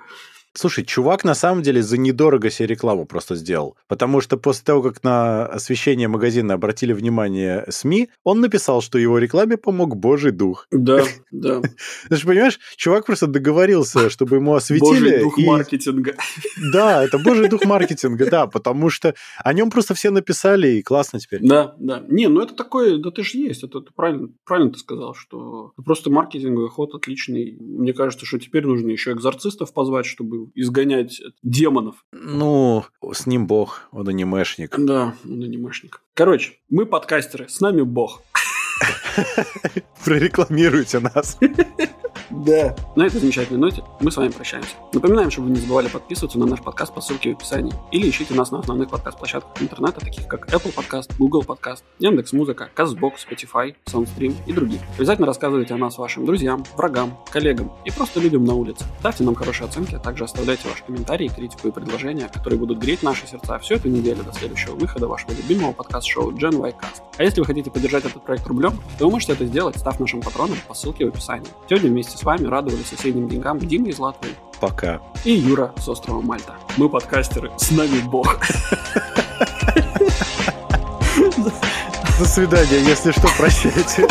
Слушай, чувак на самом деле за недорого себе рекламу просто сделал. Потому что после того, как на освещение магазина обратили внимание СМИ, он написал, что его рекламе помог Божий дух. Да, да. Ты же понимаешь, чувак просто договорился, чтобы ему осветили. Божий дух и- маркетинга. Да, это божий дух маркетинга, да, потому что о нем просто все написали, и классно теперь. Да, да. Не, ну это такое, да ты же есть. Это, это правильно, правильно ты сказал, что просто маркетинговый ход отличный. Мне кажется, что теперь нужно еще экзорцистов позвать, чтобы изгонять демонов. Ну, с ним бог, он анимешник. Да, он анимешник. Короче, мы подкастеры, с нами бог. Прорекламируйте нас. Да. На этой замечательной ноте мы с вами прощаемся. Напоминаем, чтобы вы не забывали подписываться на наш подкаст по ссылке в описании. Или ищите нас на основных подкаст-площадках интернета, таких как Apple Podcast, Google Podcast, Яндекс.Музыка, Castbox, Spotify, Soundstream и других. Обязательно рассказывайте о нас вашим друзьям, врагам, коллегам и просто людям на улице. Ставьте нам хорошие оценки, а также оставляйте ваши комментарии, критику и предложения, которые будут греть наши сердца всю эту неделю до следующего выхода вашего любимого подкаст-шоу Gen Y Cast. А если вы хотите поддержать этот проект рублем, то вы можете это сделать, став нашим патроном по ссылке в описании. Сегодня вместе с вами радовали соседним деньгам Дима из Латвии, Пока. И Юра с острова Мальта. Мы подкастеры, с нами Бог. До свидания, если что, прощайте.